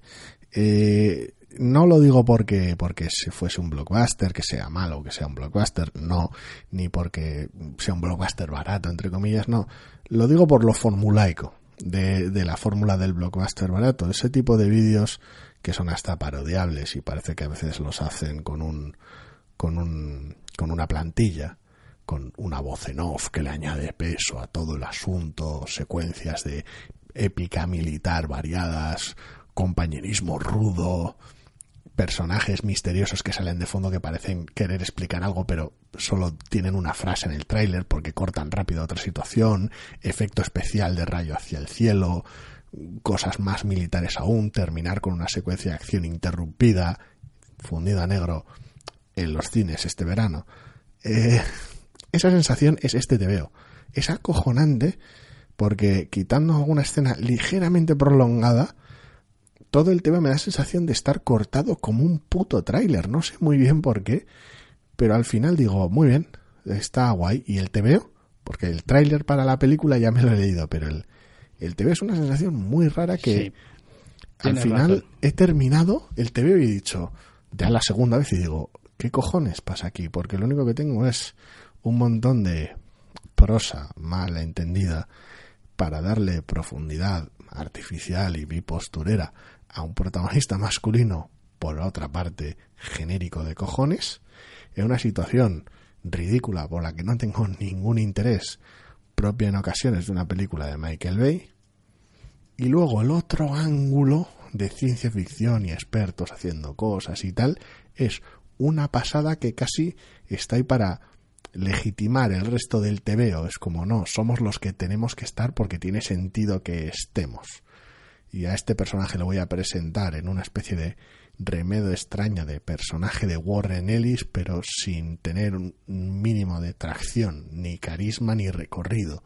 eh, no lo digo porque, porque si fuese un blockbuster, que sea malo, que sea un blockbuster, no, ni porque sea un blockbuster barato, entre comillas, no. Lo digo por lo formulaico de, de la fórmula del blockbuster barato. Ese tipo de vídeos que son hasta parodiables y parece que a veces los hacen con un con un con una plantilla con una voz en off que le añade peso a todo el asunto, secuencias de épica militar variadas, compañerismo rudo, personajes misteriosos que salen de fondo que parecen querer explicar algo pero solo tienen una frase en el tráiler porque cortan rápido otra situación, efecto especial de rayo hacia el cielo, cosas más militares aún, terminar con una secuencia de acción interrumpida, fundida a negro en los cines este verano. Eh, esa sensación es este te veo. Es acojonante porque quitando alguna escena ligeramente prolongada, todo el tema me da sensación de estar cortado como un puto tráiler. No sé muy bien por qué, pero al final digo, muy bien, está guay. Y el te veo, porque el tráiler para la película ya me lo he leído, pero el, el TV es una sensación muy rara que al final he terminado el TV y he dicho, ya la segunda vez y digo, ¿qué cojones pasa aquí? Porque lo único que tengo es un montón de prosa mala entendida para darle profundidad artificial y biposturera a un protagonista masculino, por otra parte, genérico de cojones, en una situación ridícula por la que no tengo ningún interés propia en ocasiones de una película de Michael Bay. Y luego el otro ángulo de ciencia ficción y expertos haciendo cosas y tal es una pasada que casi está ahí para legitimar el resto del tebeo. Es como no, somos los que tenemos que estar porque tiene sentido que estemos. Y a este personaje lo voy a presentar en una especie de remedo extraña de personaje de Warren Ellis, pero sin tener un mínimo de tracción, ni carisma, ni recorrido.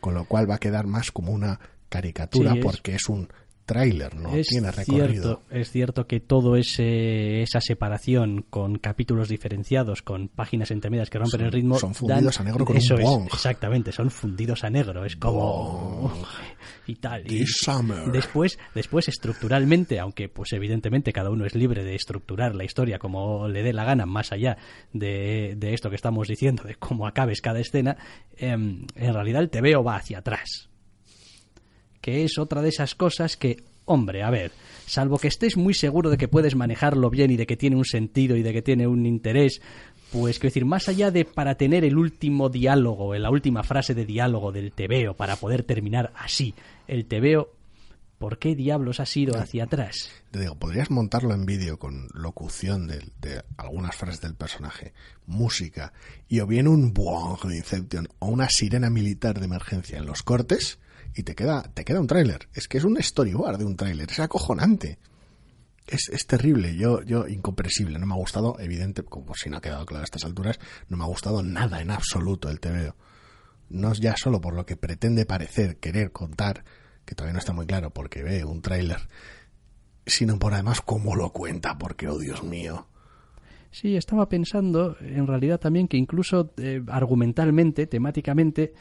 Con lo cual va a quedar más como una caricatura porque es un tráiler, no tiene recorrido. Cierto, es cierto que todo ese esa separación con capítulos diferenciados, con páginas intermedias que rompen el ritmo, son fundidos a negro con eso un exactamente, son fundidos a negro, es como y tal. Y después, después estructuralmente, aunque pues evidentemente cada uno es libre de estructurar la historia como le dé la gana, más allá de, de esto que estamos diciendo, de cómo acabes cada escena, em, en realidad el TVO va hacia atrás que es otra de esas cosas que, hombre, a ver, salvo que estés muy seguro de que puedes manejarlo bien y de que tiene un sentido y de que tiene un interés, pues quiero decir, más allá de para tener el último diálogo, la última frase de diálogo del tebeo, para poder terminar así el tebeo, ¿Por qué diablos has ido hacia atrás? Te digo, podrías montarlo en vídeo con locución de, algunas frases del personaje, música, y o bien un buong de Inception o una sirena militar de emergencia en los cortes, y te queda, te queda un tráiler. Es que es un storyboard de un tráiler, es acojonante. Es, es terrible, yo, yo, incomprensible. No me ha gustado, evidente, como si no ha quedado claro a estas alturas, no me ha gustado nada en absoluto el TVO. No es ya solo por lo que pretende parecer, querer contar, que todavía no está muy claro porque ve un tráiler, sino por además cómo lo cuenta, porque, oh Dios mío. Sí, estaba pensando en realidad también que incluso eh, argumentalmente, temáticamente,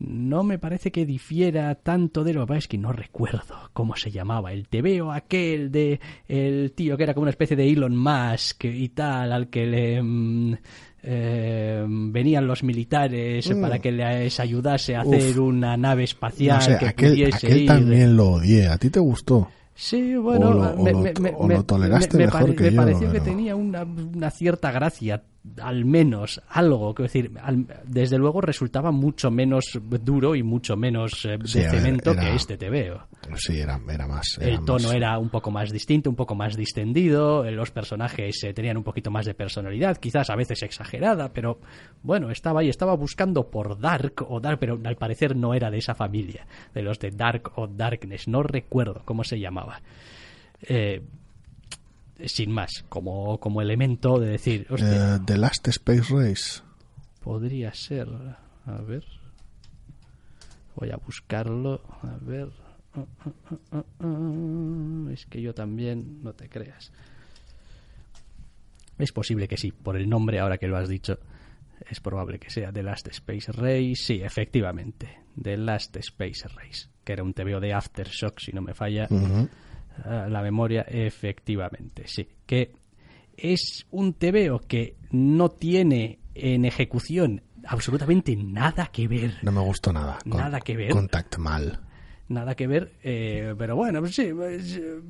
no me parece que difiera tanto de lo que es que no recuerdo cómo se llamaba el veo aquel de el tío que era como una especie de Elon Musk y tal al que le mm, eh, venían los militares Mm. para que les ayudase a Uf. hacer una nave espacial No sé, que aquel, pudiese aquel ir. también lo odié. ¿A ti te gustó? Sí, bueno, O lo- o me, que pareció que pero- tenía una, una cierta gracia, al menos algo, quiero decir, al- desde luego resultaba mucho menos duro y mucho menos eh, de cemento era- que este te veo. Sí, era, era más. era El tono más- era un poco más distinto, un poco más distendido, eh, los personajes eh, tenían un poquito más de personalidad, quizás a veces exagerada, pero bueno, estaba ahí, estaba buscando por Dark o Dark, pero al parecer no era de esa familia, de los de Dark o Darkness, no recuerdo cómo se llamaba. Eh, sin más, como, como elemento de decir, hostia, Eh, The Last Space Race. podría ser, a ver, voy a buscarlo, a ver, Ah, ah, ah, es que yo también, no te creas. Es posible que sí, por el nombre ahora que lo has dicho, es probable que sea The Last Space Race, sí, efectivamente, The Last Space Race, que era un TVO de Aftershock, si no me falla la memoria, efectivamente, sí. Que es un TVO que no tiene en ejecución absolutamente nada que ver. No me gustó nada. Con- Nada que ver. Contact mal. Nada que ver, eh, pero bueno, pues sí. Pues, eh,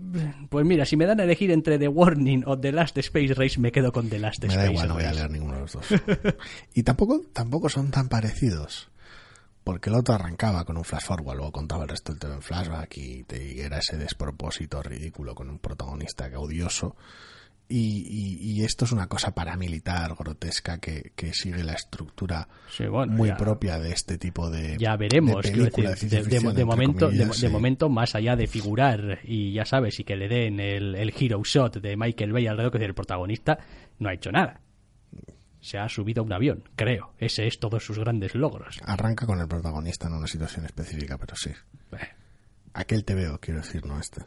pues mira, si me dan a elegir entre The Warning o The Last Space Race, me quedo con The Last Me Space da igual, no voy a Race. leer ninguno de los dos. y tampoco, tampoco son tan parecidos. Porque el otro arrancaba con un flash forward, luego contaba el resto del tema en flashback y, te- era ese despropósito ridículo con un protagonista odioso. Y, y- y esto es una cosa paramilitar, grotesca, que, que sigue la estructura Sí, bueno, muy ya- propia de este tipo de ya veremos de película decir, momento de, comillas, de sí. momento más allá de figurar y ya sabes y que le den el, el hero shot de Michael Bay alrededor que es el protagonista no ha hecho nada se ha subido a un avión creo ese es todos sus grandes logros arranca con el protagonista en una situación específica, pero sí. Eh. Aquel te veo, quiero decir, no este.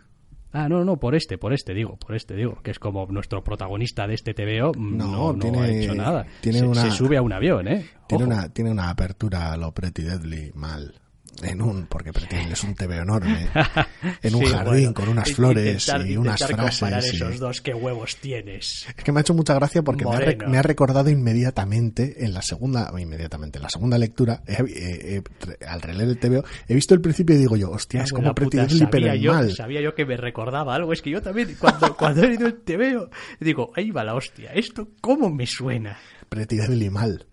ah no no por este por este digo por este digo que es como nuestro protagonista de este TVO mm, No, no no, tiene- ha hecho nada tiene se, una- se sube a un avión eh Tiene Ojo. una, tiene una apertura a lo Pretty Deadly mal. En un, porque Pretty Deadly es un TVO enorme. En un Sí, jardín bueno, con unas flores intentar- y unas frases. y- esos dos qué huevos tienes Es que me ha hecho mucha gracia porque me ha, me recordado inmediatamente en la segunda, inmediatamente, en la segunda lectura, eh, eh, eh, al releer el TVO, he visto el principio y digo yo, hostia, es como Pretty Deadly, pero sabía en yo, mal. sabía yo que me recordaba algo. Es que yo también, cuando, cuando he leído el te veo, digo, ahí va la hostia. ¿Esto cómo me suena? Pretty Deadly mal.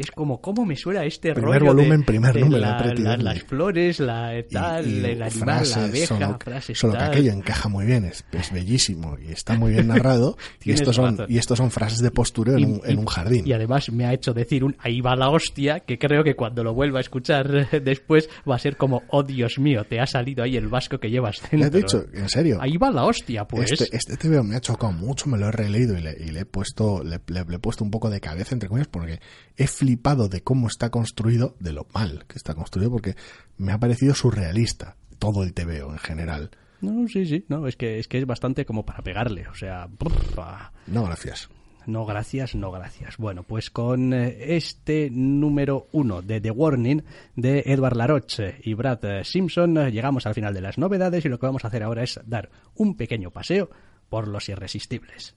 Que es como, ¿cómo me suena este Primer rollo de- volumen, primer de número, la- la- las flores, la tal, y, y el animal, frases, la abeja, solo, frases solo que tal. aquello encaja muy bien, es, es bellísimo y está muy bien narrado. y, estos son, razón. y estos son frases de postureo en, Y- un, en un jardín. Y además me ha hecho decir un ahí va la hostia, que creo que cuando lo vuelva a escuchar después va a ser como, oh Dios mío, te ha salido ahí el vasco que llevas ¿Le dentro. has dicho? ¿En serio? Ahí va la hostia, pues. Este, este TVO me ha chocado mucho, me lo he releído y le, le he puesto le, le- le he puesto un poco de cabeza entre comillas porque he flipado de cómo está construido, de lo mal que está construido, porque me ha parecido surrealista todo el TVO en general. No, sí, sí, no, es que es que es bastante como para pegarle, o sea, No, gracias. no gracias, no gracias. Bueno, pues con eh, este número uno de The Warning de Edward Laroche y Brad eh, Simpson eh, llegamos al final de las novedades y lo que vamos a hacer ahora es dar un pequeño paseo por los irresistibles.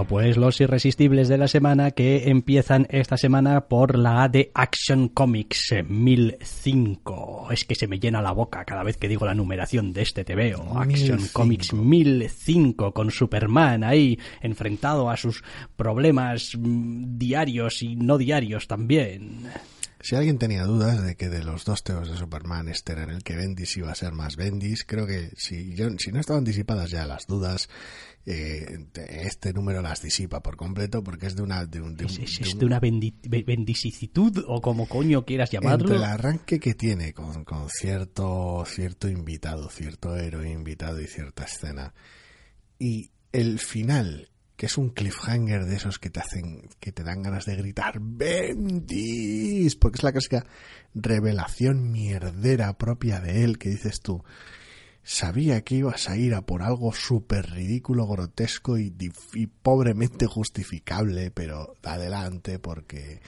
Bueno, pues los irresistibles de la semana que empiezan esta semana por la A de Action Comics 1005. Es que se me llena la boca cada vez que digo la numeración de este TVO. Action 1005. Comics 1005 con Superman ahí enfrentado a sus problemas mm, diarios y no diarios también. Si alguien tenía dudas de que de los dos teos de Superman este era en el que Bendis iba a ser más Bendis, creo que si, yo- si no estaban disipadas ya las dudas, eh, este número las disipa por completo porque es de una... De un, de un- ¿Es, es- de es un- de una bendicitud o como coño quieras llamarlo? entre el arranque que tiene con, con cierto, cierto invitado, cierto héroe invitado y cierta escena, y el final, que es un cliffhanger de esos que te hacen, que te dan ganas de gritar Bendis, porque es la clásica revelación mierdera propia de él que dices tú. Sabía que ibas a ir a por algo súper ridículo, grotesco y, y pobremente justificable, pero adelante porque,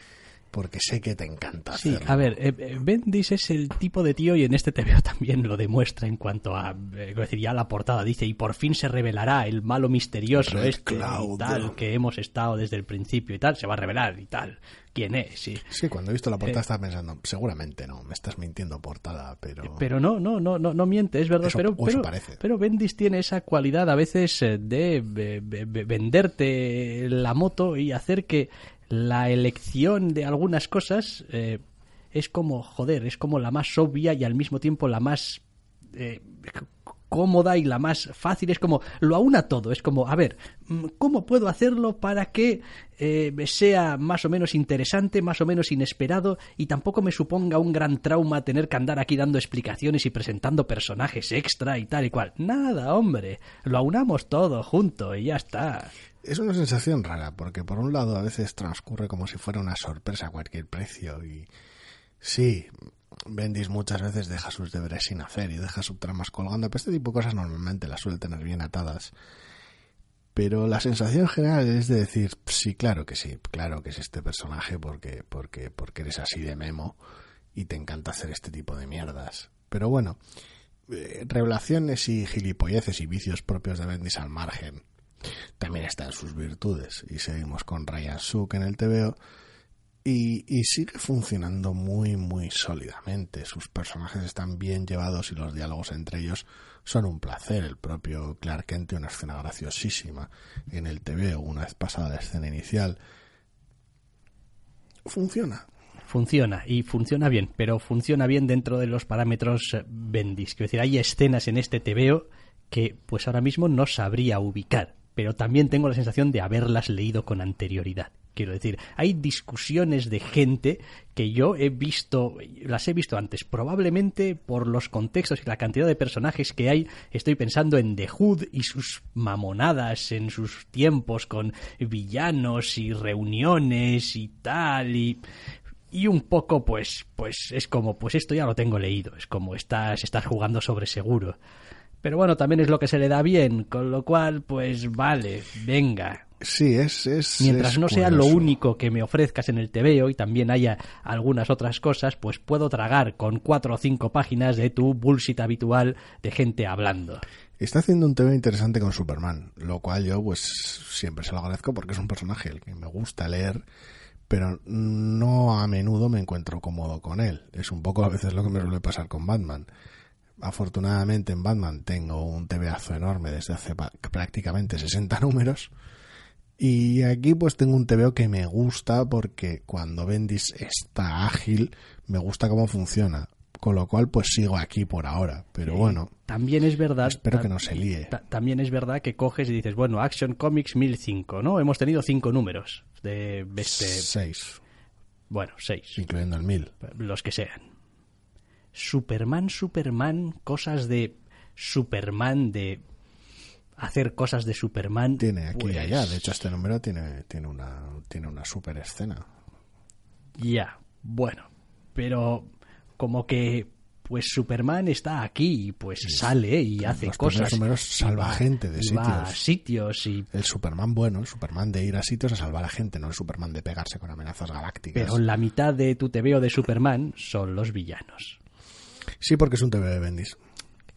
porque sé que te encanta Sí, hacerlo. a ver, eh, eh, Bendis es el tipo de tío y en este TVO también lo demuestra en cuanto a, eh, decir, ya la portada dice y por fin se revelará el malo misterioso Red este Cloud. y tal que hemos estado desde el principio y tal, se va a revelar y tal. ¿Quién es? Sí. Sí, cuando he visto la portada Eh, estaba pensando, seguramente no, me estás mintiendo portada, pero... Pero no, no, no, no, no miente, es verdad. Eso- pero, eso pero, parece. pero Bendis tiene esa cualidad a veces de ve- ve- venderte la moto y hacer que la elección de algunas cosas eh, es como, joder, es como la más obvia y al mismo tiempo la más eh, cómoda y la más fácil. Es como, lo aúna todo. Es como, a ver, mm, ¿cómo puedo hacerlo para que eh, sea más o menos interesante, más o menos inesperado y tampoco me suponga un gran trauma tener que andar aquí dando explicaciones y presentando personajes extra y tal y cual? Nada, hombre. Lo aunamos todo junto y ya está. Es una sensación rara, porque por un lado a veces transcurre como si fuera una sorpresa a cualquier precio y... Sí, Bendis muchas veces deja sus deberes sin hacer y deja subtramas colgando, pero este tipo de cosas normalmente las suele tener bien atadas. Pero la sensación general es de decir, sí, claro que sí, claro que es este personaje porque, porque, porque eres así de memo y te encanta hacer este tipo de mierdas. Pero bueno, eh, revelaciones y gilipolleces y vicios propios de Bendis al margen. También están sus virtudes y seguimos con Ryan Suk en el TVO y, sigue funcionando muy muy sólidamente. Sus personajes están bien llevados y los diálogos entre ellos son un placer. El propio Clark Kent tiene una escena graciosísima en el TVO una vez pasada la escena inicial. Funciona. Funciona y funciona bien, pero funciona bien dentro de los parámetros eh, Bendis. Quiero decir, hay escenas en este TVO que pues ahora mismo no sabría ubicar, pero también tengo la sensación de haberlas leído con anterioridad. Quiero decir, hay discusiones de gente que yo he visto, las he visto antes, probablemente por los contextos y la cantidad de personajes que hay, estoy pensando en The Hood y sus mamonadas en sus tiempos con villanos y reuniones y tal y y un poco pues pues es como pues esto ya lo tengo leído es como estás estás jugando sobre seguro pero bueno también es lo que se le da bien con lo cual pues vale venga Sí, es... es mientras es no sea lo único que me ofrezcas en el TVO y también haya algunas otras cosas pues puedo tragar con cuatro o cinco páginas de tu bullshit habitual de gente hablando Está haciendo un tema interesante con Superman, lo cual yo pues siempre se lo agradezco porque es un personaje el que me gusta leer, pero no a menudo me encuentro cómodo con él. Es un poco a veces lo que me suele pasar con Batman. Afortunadamente en Batman tengo un TVazo enorme desde hace prácticamente 60 números. Y aquí pues tengo un TVO que me gusta porque cuando Bendis está ágil, me gusta cómo funciona. Con lo cual pues sigo aquí por ahora. Pero bueno, también es verdad espero que no se líe. Ta- también es verdad que coges y dices, bueno, Action Comics 1005, ¿no? Hemos tenido cinco números de este... Seis, Bueno, seis, incluyendo el mil. los que sean. Superman, Superman, cosas de Superman de hacer cosas de Superman. Tiene aquí y pues, allá. De hecho, este número tiene, tiene, una, tiene una super escena. Ya, bueno. Pero como que pues Superman está aquí y pues sale y hace los cosas. números salva va- gente de y va a sitios. sitios y El Superman bueno, el Superman de ir a sitios a salvar a gente, no el Superman de pegarse con amenazas galácticas. pero la mitad de tu TVO de Superman son los villanos. Sí, porque es un TV de Bendis.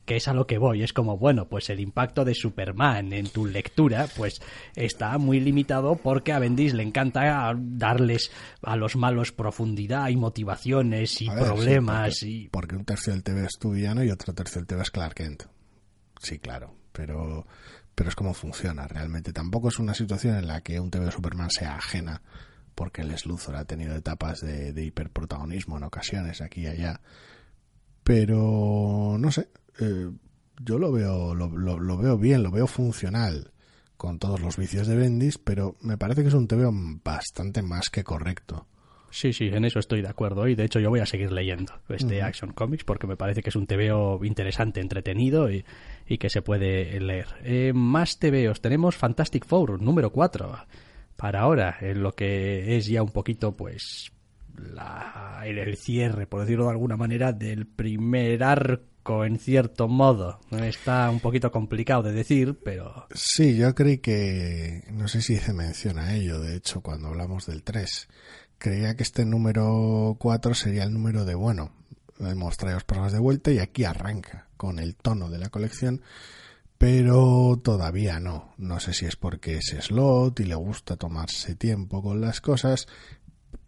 que es a lo que voy. Es como, bueno, pues el impacto de Superman en tu lectura, pues está muy limitado porque a Bendis le encanta darles a los malos profundidad y motivaciones y sí, problemas porque, y... porque un tercio del TV es tu villano y otro tercio del TV es Clark Kent. Sí, claro, pero, pero es como funciona realmente. Tampoco es una situación en la que un TV de Superman sea ajena, porque el Luthor ha tenido etapas de, de hiperprotagonismo en ocasiones aquí y allá. Pero no sé, eh, yo lo veo, lo, lo- lo veo bien, lo veo funcional con todos los vicios de Bendis, pero me parece que es un TV bastante más que correcto. Sí, sí, en eso estoy de acuerdo. Y de hecho yo voy a seguir leyendo este Action Comics porque me parece que es un TVO interesante, entretenido y, y que se puede leer. Eh, más TVOs. Tenemos Fantastic Four, número 4. Para ahora, en lo que es ya un poquito, pues, la, el, el cierre, por decirlo de alguna manera, del primer arco, en cierto modo. Está un poquito complicado de decir, pero Sí, yo creí que, no sé si se menciona ello, de hecho, cuando hablamos del 3, creía que este número 4 sería el número de, bueno, hemos traído los de vuelta y aquí arranca con el tono de la colección, pero todavía no. No sé si es porque es slot y le gusta tomarse tiempo con las cosas,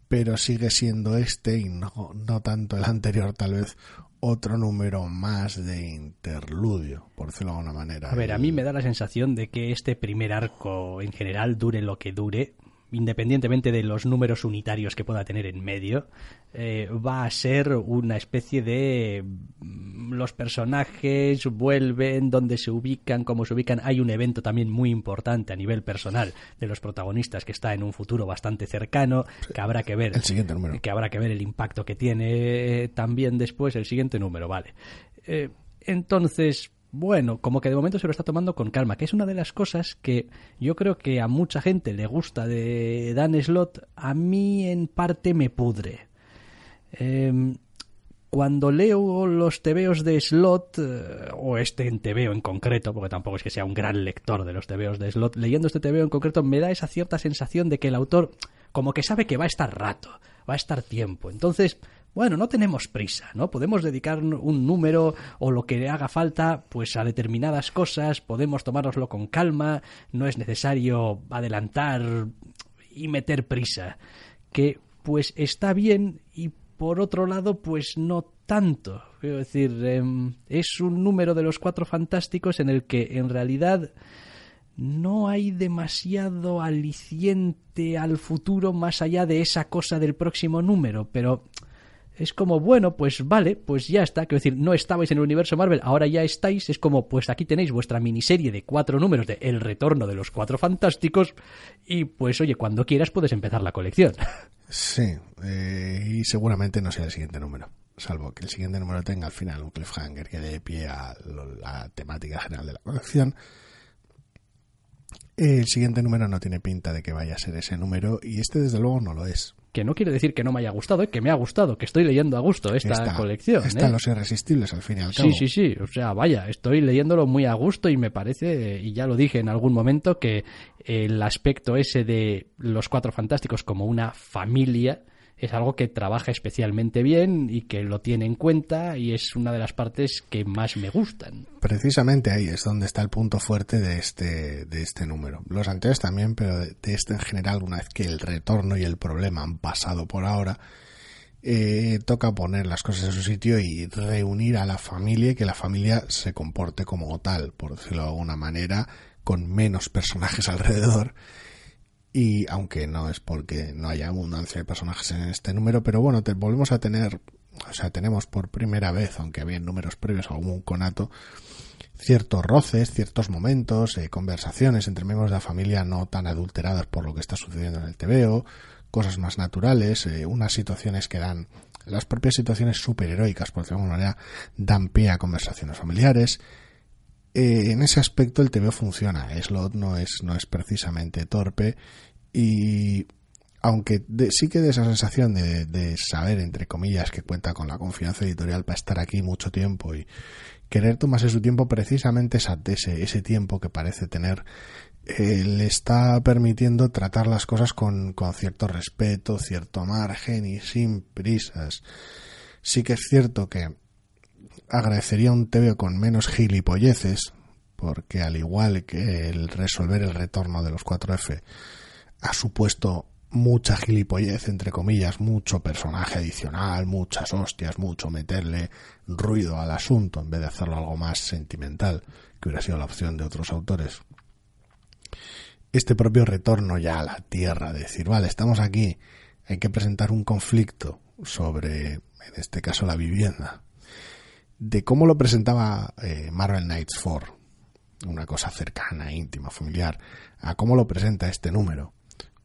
pero sigue siendo este y no, no tanto el anterior, tal vez otro número más de interludio, por decirlo de alguna manera. A ver, a mí me da la sensación de que este primer arco en general dure lo que dure, independientemente de los números unitarios que pueda tener en medio, eh, va a ser una especie de mm, los personajes vuelven, donde se ubican, cómo se ubican. Hay un evento también muy importante a nivel personal de los protagonistas que está en un futuro bastante cercano, que habrá que ver El siguiente número. que habrá que ver el impacto que tiene eh, también después el siguiente número, vale. Eh, entonces, bueno, como que de momento se lo está tomando con calma, que es una de las cosas que yo creo que a mucha gente le gusta de Dan Slot, a mí en parte me pudre. Em, cuando leo los tebeos de Slot, eh, o este en tebeo en concreto, porque tampoco es que sea un gran lector de los tebeos de Slot, leyendo este tebeo en concreto me da esa cierta sensación de que el autor como que sabe que va a estar rato, va a estar tiempo. Entonces, bueno, no tenemos prisa, ¿no? Podemos dedicar un número o lo que haga falta, pues a determinadas cosas, podemos tomárnoslo con calma, no es necesario adelantar y meter prisa. Que pues está bien y por otro lado, pues no tanto. Quiero decir, em, es un número de los cuatro fantásticos en el que en realidad no hay demasiado aliciente al futuro más allá de esa cosa del próximo número, pero es como, bueno, pues vale, pues ya está. Quiero decir, no estabais en el universo Marvel, ahora ya estáis. Es como, pues aquí tenéis vuestra miniserie de cuatro números de El retorno de los cuatro fantásticos. Y pues, oye, cuando quieras puedes empezar la colección. Sí, eh, y seguramente no sea el siguiente número, salvo que el siguiente número tenga al final un cliffhanger que dé pie a la temática general de la colección. El siguiente número no tiene pinta de que vaya a ser ese número y este desde luego no lo es. Que no quiere decir que no me haya gustado, ¿eh? que me ha gustado, que estoy leyendo a gusto esta Está- colección. Están ¿eh? los irresistibles al fin y al cabo. Sí, sí, sí. O sea, vaya, estoy leyéndolo muy a gusto y me parece, y ya lo dije en algún momento, que el aspecto ese de los cuatro fantásticos como una familia es algo que trabaja especialmente bien y que lo tiene en cuenta y es una de las partes que más me gustan. Precisamente ahí es donde está el punto fuerte de este, de este número. Los anteriores también, pero de, este en general, una vez que el retorno y el problema han pasado por ahora, eh, toca poner las cosas en su sitio y reunir a la familia y que la familia se comporte como tal, por decirlo de alguna manera, con menos personajes alrededor. Y aunque no es porque no haya abundancia de personajes en este número, pero bueno, te, volvemos a tener, o sea, tenemos por primera vez, aunque había en números previos algún conato, ciertos roces, ciertos momentos, eh, conversaciones entre miembros de la familia no tan adulteradas por lo que está sucediendo en el TVO, cosas más naturales, eh, unas situaciones que dan, las propias situaciones superheroicas, por decirlo de alguna manera, dan pie a conversaciones familiares. eh, en ese aspecto el TVO funciona. Slot no es, no es precisamente torpe y aunque sí que de esa sensación de, de, saber, entre comillas, que cuenta con la confianza editorial para estar aquí mucho tiempo y querer tomarse su tiempo, precisamente ese, ese tiempo que parece tener, eh, le está permitiendo tratar las cosas con, con cierto respeto, cierto margen y sin prisas. Sí que es cierto que agradecería un TV con menos gilipolleces, porque al igual que el resolver el retorno de los 4F ha supuesto mucha gilipollez, entre comillas, mucho personaje adicional, muchas hostias, mucho meterle ruido al asunto en vez de hacerlo algo más sentimental, que hubiera sido la opción de otros autores. Este propio retorno ya a la tierra, de decir, vale, estamos aquí, hay que presentar un conflicto sobre, en este caso, la vivienda, de cómo lo presentaba eh, Marvel Knights 4, una cosa cercana, íntima, familiar, a cómo lo presenta este número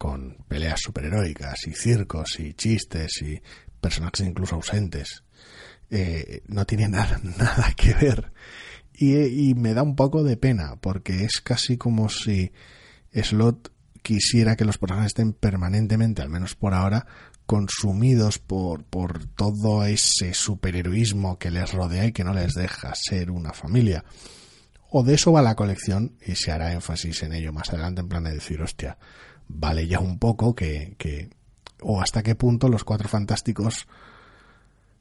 con peleas superheroicas y circos y chistes y personajes incluso ausentes. Eh, no tiene nada, nada que ver. Y, me da un poco de pena, porque es casi como si Slot quisiera que los personajes estén permanentemente, al menos por ahora, consumidos por, por todo ese superheroísmo que les rodea y que no les deja ser una familia. O de eso va la colección y se hará énfasis en ello más adelante en plan de decir, hostia, vale ya un poco que, que o hasta qué punto los Cuatro Fantásticos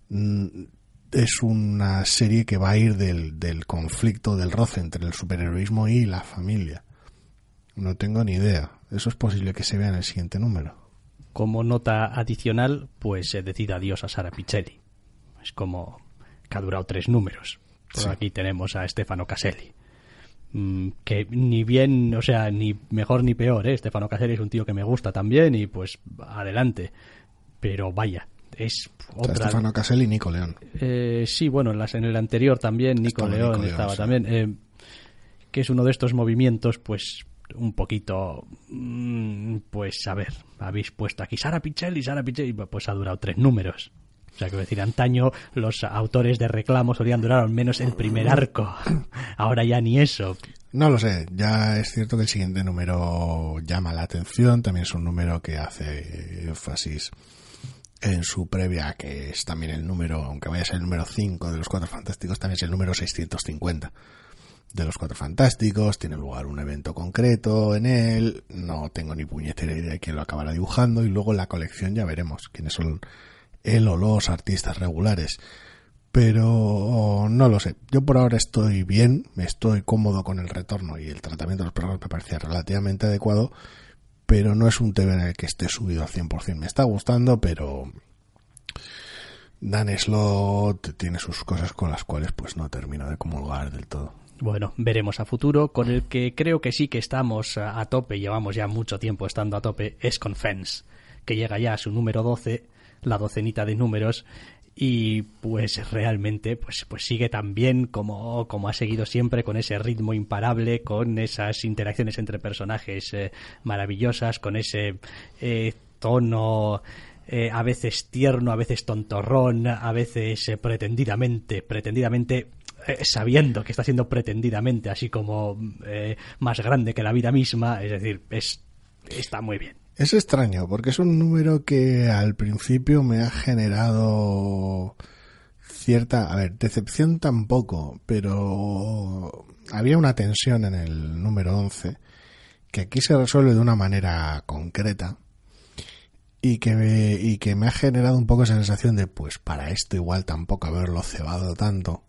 mm, es una serie que va a ir del, del conflicto, del roce entre el superheroísmo y la familia. No tengo ni idea. Eso es posible que se vea en el siguiente número. Como nota adicional, pues he decir adiós a Sara Pichelli. Es como que ha durado tres números. Por aquí tenemos a Stefano Caselli. Mm, que ni bien, o sea, ni mejor ni peor, ¿eh? Stefano Caselli es un tío que me gusta también y pues adelante. Pero vaya, es otra... Stefano Caselli y Nico León. Eh, sí, bueno, en, las, en el anterior también Nico León estaba también. Eh, que es uno de estos movimientos, pues un poquito, mm, pues a ver, habéis puesto aquí Sara Pichelli, Sara Pichelli, pues ha durado tres números. O sea, que decir, antaño los autores de reclamo solían durar al menos el primer arco. Ahora ya ni eso. No lo sé, ya es cierto que el siguiente número llama la atención, también es un número que hace énfasis en su previa, que es también el número, aunque vaya a ser el número 5 de los Cuatro Fantásticos, también es el número 650 de los Cuatro Fantásticos, tiene lugar un evento concreto en él, no tengo ni puñetera idea de quién lo acabará dibujando y luego la colección ya veremos quiénes son él o los artistas regulares. Pero no lo sé. Yo por ahora estoy bien, me estoy cómodo con el retorno y el tratamiento de los programas me parecía relativamente adecuado, pero no es un TV en el que esté subido al 100%. Me está gustando, pero Dan Slot tiene sus cosas con las cuales pues no termino de comulgar del todo. Bueno, veremos a futuro. Con el que creo que sí que estamos a tope, llevamos ya mucho tiempo estando a tope, es con Fence, que llega ya a su número 12 la docenita de números y pues realmente pues pues sigue tan bien como, como ha seguido siempre con ese ritmo imparable con esas interacciones entre personajes eh, maravillosas con ese eh, tono eh, a veces tierno a veces tontorrón a veces pretendidamente pretendidamente sabiendo que está siendo pretendidamente así como más grande que la vida misma. Es decir es está muy bien es extraño, porque es un número que al principio me ha generado cierta, a ver, decepción tampoco, pero había una tensión en el número 11 que aquí se resuelve de una manera concreta y que me, y que me ha generado un poco esa sensación de pues para esto igual tampoco haberlo cebado tanto.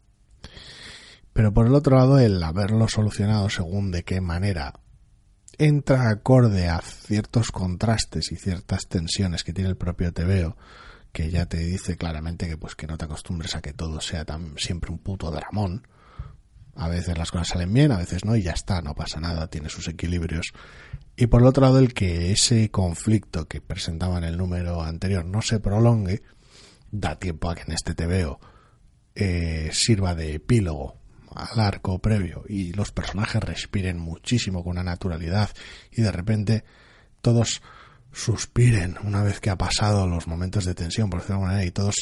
Pero por el otro lado, el haberlo solucionado según de qué manera entra acorde a ciertos contrastes y ciertas tensiones que tiene el propio TVO, que ya te dice claramente que pues que no te acostumbres a que todo sea tan siempre un puto dramón. A veces las cosas salen bien, a veces no, y ya está, no pasa nada, tiene sus equilibrios. Y por el otro lado, el que ese conflicto que presentaba en el número anterior no se prolongue, da tiempo a que en este TVO eh, sirva de epílogo al arco previo y los personajes respiren muchísimo con una naturalidad y de repente todos suspiren una vez que ha pasado los momentos de tensión, por decirlo de alguna manera, y todos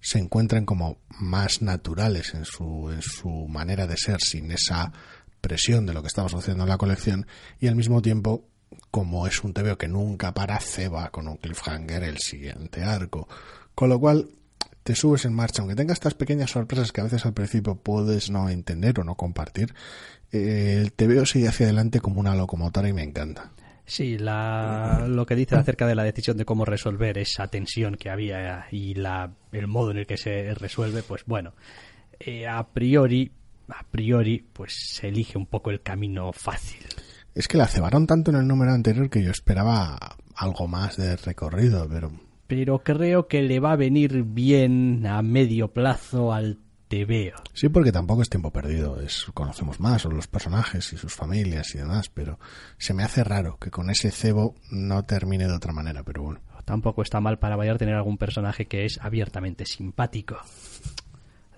se encuentren como más naturales en su, en su manera de ser, sin esa presión de lo que estaba sucediendo en la colección y al mismo tiempo como es un TVO que nunca para ceba con un cliffhanger el siguiente arco. Con lo cual te subes en marcha aunque tenga estas pequeñas sorpresas que a veces al principio puedes no entender o no compartir eh, el TVO sigue hacia adelante como una locomotora y me encanta Sí, la, lo que dice acerca de la decisión de cómo resolver esa tensión que había y la, el modo en el que se resuelve, pues bueno, eh, a priori, a priori, pues se elige un poco el camino fácil. Es que la cebaron tanto en el número anterior que yo esperaba algo más de recorrido, pero... Pero creo que le va a venir bien a medio plazo al te veo. Sí, porque tampoco es tiempo perdido. Es, conocemos más los personajes y sus familias y demás, pero se me hace raro que con ese cebo no termine de otra manera, pero bueno. Tampoco está mal para Bayard tener algún personaje que es abiertamente simpático.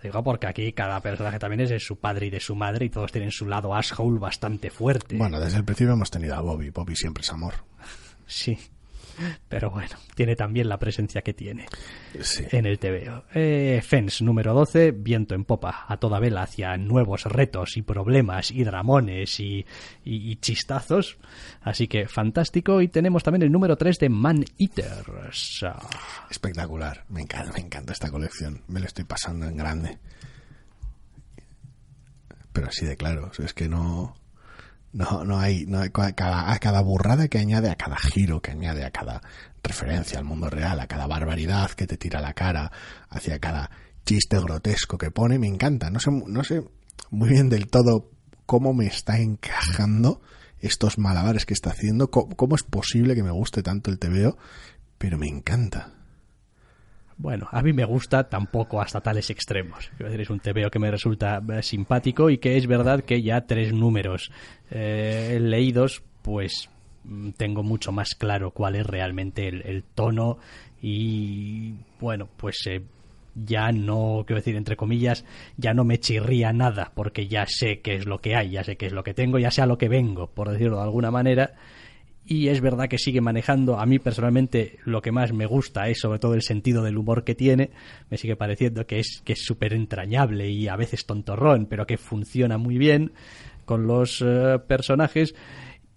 Digo, porque aquí cada personaje también es de su padre y de su madre y todos tienen su lado asshole bastante fuerte. Bueno, desde el principio hemos tenido a Bobby. Bobby siempre es amor. Sí. Pero bueno, tiene también la presencia que tiene Sí. en el TVO. Eh, Fens número 12, viento en popa, a toda vela hacia nuevos retos y problemas y dramones y, y- y chistazos. Así que fantástico. Y tenemos también el número 3 de Man Eaters. Espectacular. Me encanta, me encanta esta colección. Me lo estoy pasando en grande. Pero así de claro. Es que no. No, no hay, no hay- cada, a cada burrada que añade, a cada giro que añade, a cada referencia al mundo real, a cada barbaridad que te tira a la cara, hacia cada chiste grotesco que pone, me encanta. No sé, no sé muy bien del todo cómo me está encajando estos malabares que está haciendo, cómo, cómo es posible que me guste tanto el TVO, pero me encanta. Bueno, a mí me gusta tampoco hasta tales extremos. Es un TVO que me resulta eh, simpático y que es verdad que ya tres números eh, leídos, pues mm, tengo mucho más claro cuál es realmente el, el tono y bueno, pues eh, ya no, quiero decir, entre comillas, ya no me chirría nada porque ya sé qué es lo que hay, ya sé qué es lo que tengo, ya sé a lo que vengo, por decirlo de alguna manera y es verdad que sigue manejando. A mí personalmente lo que más me gusta es sobre todo el sentido del humor que tiene. Me sigue pareciendo que es que es súper entrañable y a veces tontorrón pero que funciona muy bien con los eh, personajes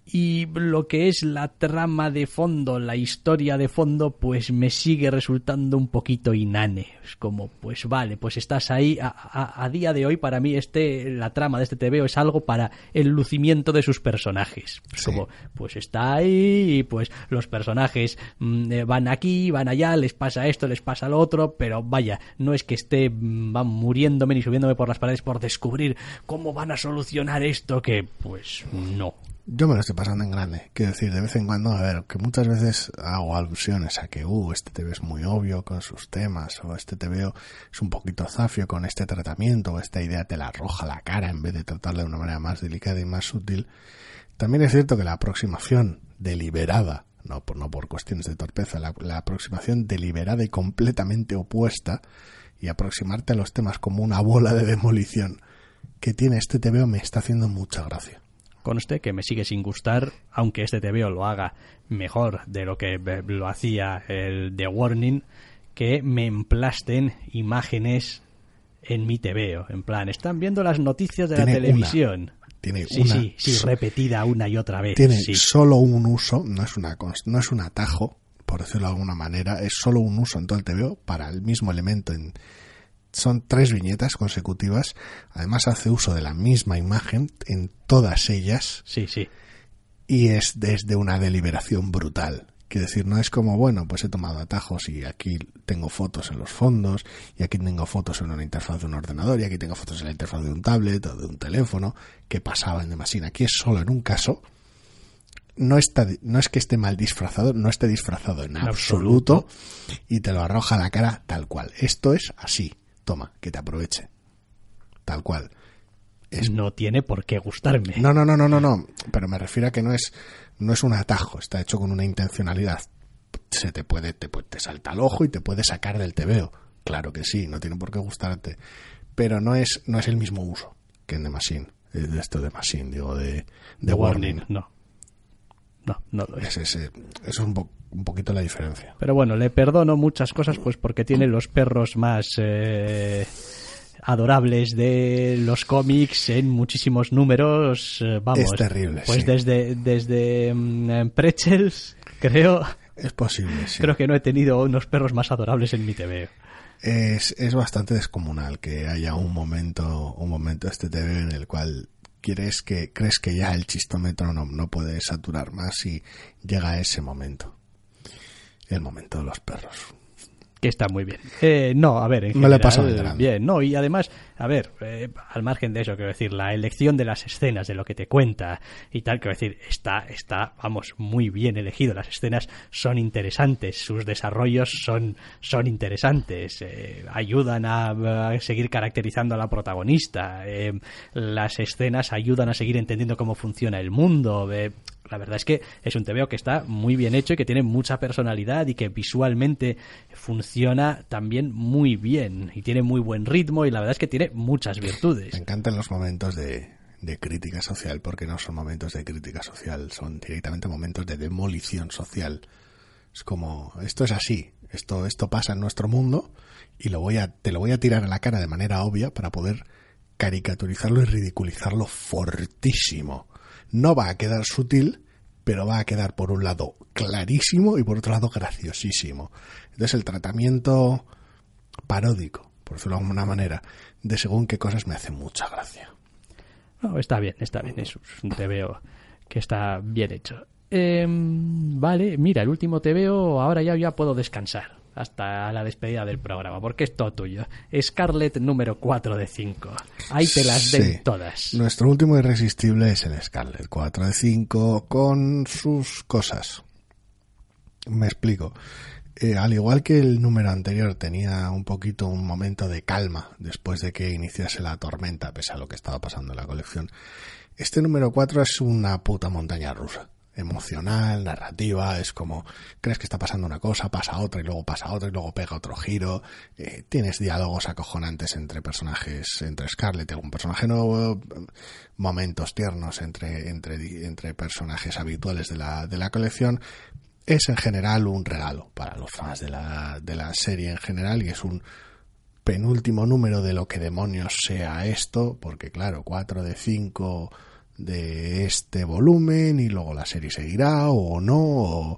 y lo que es la trama de fondo, la historia de fondo, pues me sigue resultando un poquito inane. Es como, pues vale, pues estás ahí. A, a- a día de hoy, para mí, este, la trama de este TVO es algo para el lucimiento de sus personajes. Es Sí. como, pues está ahí, y pues los personajes mm, eh, van aquí, van allá, les pasa esto, les pasa lo otro, pero vaya, no es que esté mm, van muriéndome ni subiéndome por las paredes por descubrir cómo van a solucionar esto, que pues no. Yo me lo estoy pasando en grande. Quiero decir, de vez en cuando, a ver, que muchas veces hago alusiones a que, uh, este TV es muy obvio con sus temas, o este TV es un poquito zafio con este tratamiento, o esta idea te la arroja la cara en vez de tratarla de una manera más delicada y más sutil. También es cierto que la aproximación deliberada, no por, no por cuestiones de torpeza, la, la aproximación deliberada y completamente opuesta, y aproximarte a los temas como una bola de demolición que tiene este TVO me está haciendo mucha gracia. Conste que me sigue sin gustar, aunque este TVO lo haga mejor de lo que lo hacía el The Warning, que me emplasten imágenes en mi TVO. En plan, están viendo las noticias de la televisión. Tiene Sí, una sí, sí, repetida una y otra vez. tiene sí. solo un uso, no es una no es un atajo, por decirlo de alguna manera, es solo un uso en todo el TVO para el mismo elemento en son tres viñetas consecutivas, además hace uso de la misma imagen en todas ellas Sí, sí. y es desde una deliberación brutal. Quiero decir, no es como, bueno, pues he tomado atajos y aquí tengo fotos en los fondos, y aquí tengo fotos en una interfaz de un ordenador, y aquí tengo fotos en la interfaz de un tablet o de un teléfono, que pasaba en Demasina. Aquí es solo en un caso. No, está, no es que esté mal disfrazado, no esté disfrazado en absoluto, y te lo arroja a la cara tal cual. Esto es así. Toma, que te aproveche. Tal cual. Es No tiene por qué gustarme. no, no, no, no, no, no. Pero me refiero a que no es, no es un atajo, está hecho con una intencionalidad. Se te puede, te, te salta al ojo y te puede sacar del tebeo. Claro que sí, no tiene por qué gustarte. Pero no es, no es el mismo uso que en The Machine. eh, De esto de Machine, digo, de, de The Warning. Warning, no. No, no lo es. Eso es un, po- un poquito la diferencia. Pero bueno, le perdono muchas cosas pues porque tiene los perros más eh, adorables de los cómics en muchísimos números. eh, Vamos, Es terrible, Pues sí. desde, desde mm, Pretzels, creo, Es posible, sí. creo que no he tenido unos perros más adorables en mi TV. Es, es bastante descomunal que haya un momento, un momento este TV en el cual quieres que, crees que ya el chistómetro no, no puede saturar más y llega ese momento. El momento de los perros. Que está muy bien. Eh, no, a ver, en No le general, pasa muy grande. bien, no, y además, a ver, eh, al margen de eso, quiero decir, la elección de las escenas, de lo que te cuenta y tal, quiero decir, está, está, vamos, muy bien elegido. Las escenas son interesantes, sus desarrollos son, son interesantes, eh, ayudan a, a seguir caracterizando a la protagonista, eh, las escenas ayudan a seguir entendiendo cómo funciona el mundo, eh, la verdad es que es un TVO que está muy bien hecho y que tiene mucha personalidad y que visualmente funciona también muy bien y tiene muy buen ritmo y la verdad es que tiene muchas Me virtudes. encantan los momentos de, de crítica social porque no son momentos de crítica social, son directamente momentos de demolición social. Es como, esto es así, esto, esto pasa en nuestro mundo y lo voy a, te lo voy a tirar a la cara de manera obvia para poder caricaturizarlo y ridiculizarlo fortísimo. No va a quedar sutil, pero va a quedar por un lado clarísimo y por otro lado graciosísimo. Entonces el tratamiento paródico, por decirlo de alguna manera, de según qué cosas me hace mucha gracia. No, está bien, está bien, es un TVO que está bien hecho. Em, vale, mira, el último TVO, ahora ya, ya puedo descansar hasta la despedida del programa, porque es todo tuyo. Scarlett número 4 de 5. Ahí te las den Sí. todas. Nuestro último irresistible es el Scarlet 4 de 5 con sus cosas. Me explico. Eh, al igual que el número anterior tenía un poquito un momento de calma después de que iniciase la tormenta, pese a lo que estaba pasando en la colección, este número 4 es una puta montaña rusa. Emocional, narrativa, es como crees que está pasando una cosa, pasa otra y luego pasa otra y luego pega otro giro. Eh, tienes diálogos acojonantes entre personajes, entre Scarlett y algún personaje nuevo, momentos tiernos entre, entre, entre personajes habituales de la, de la colección. Es en general un regalo para los fans de la, de la serie en general y es un penúltimo número de lo que demonios sea esto, porque claro, 4 de 5 de este volumen y luego la serie seguirá o no, o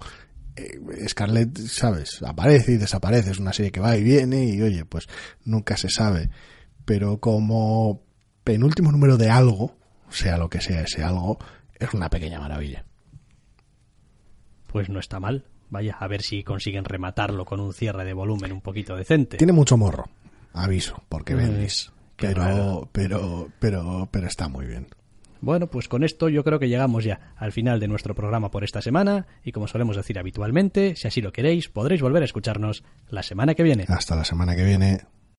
eh, Scarlett, sabes, aparece y desaparece, es una serie que va y viene y oye, pues nunca se sabe, pero como penúltimo número de algo, sea lo que sea ese algo, es una pequeña maravilla. Pues no está mal. Vaya, a ver si consiguen rematarlo con un cierre de volumen un poquito decente. Tiene mucho morro, aviso, porque Mm, pero, pero, pero, pero está muy bien. Bueno, pues con esto yo creo que llegamos ya al final de nuestro programa por esta semana y como solemos decir habitualmente, si así lo queréis, podréis volver a escucharnos la semana que viene. Hasta la semana que viene.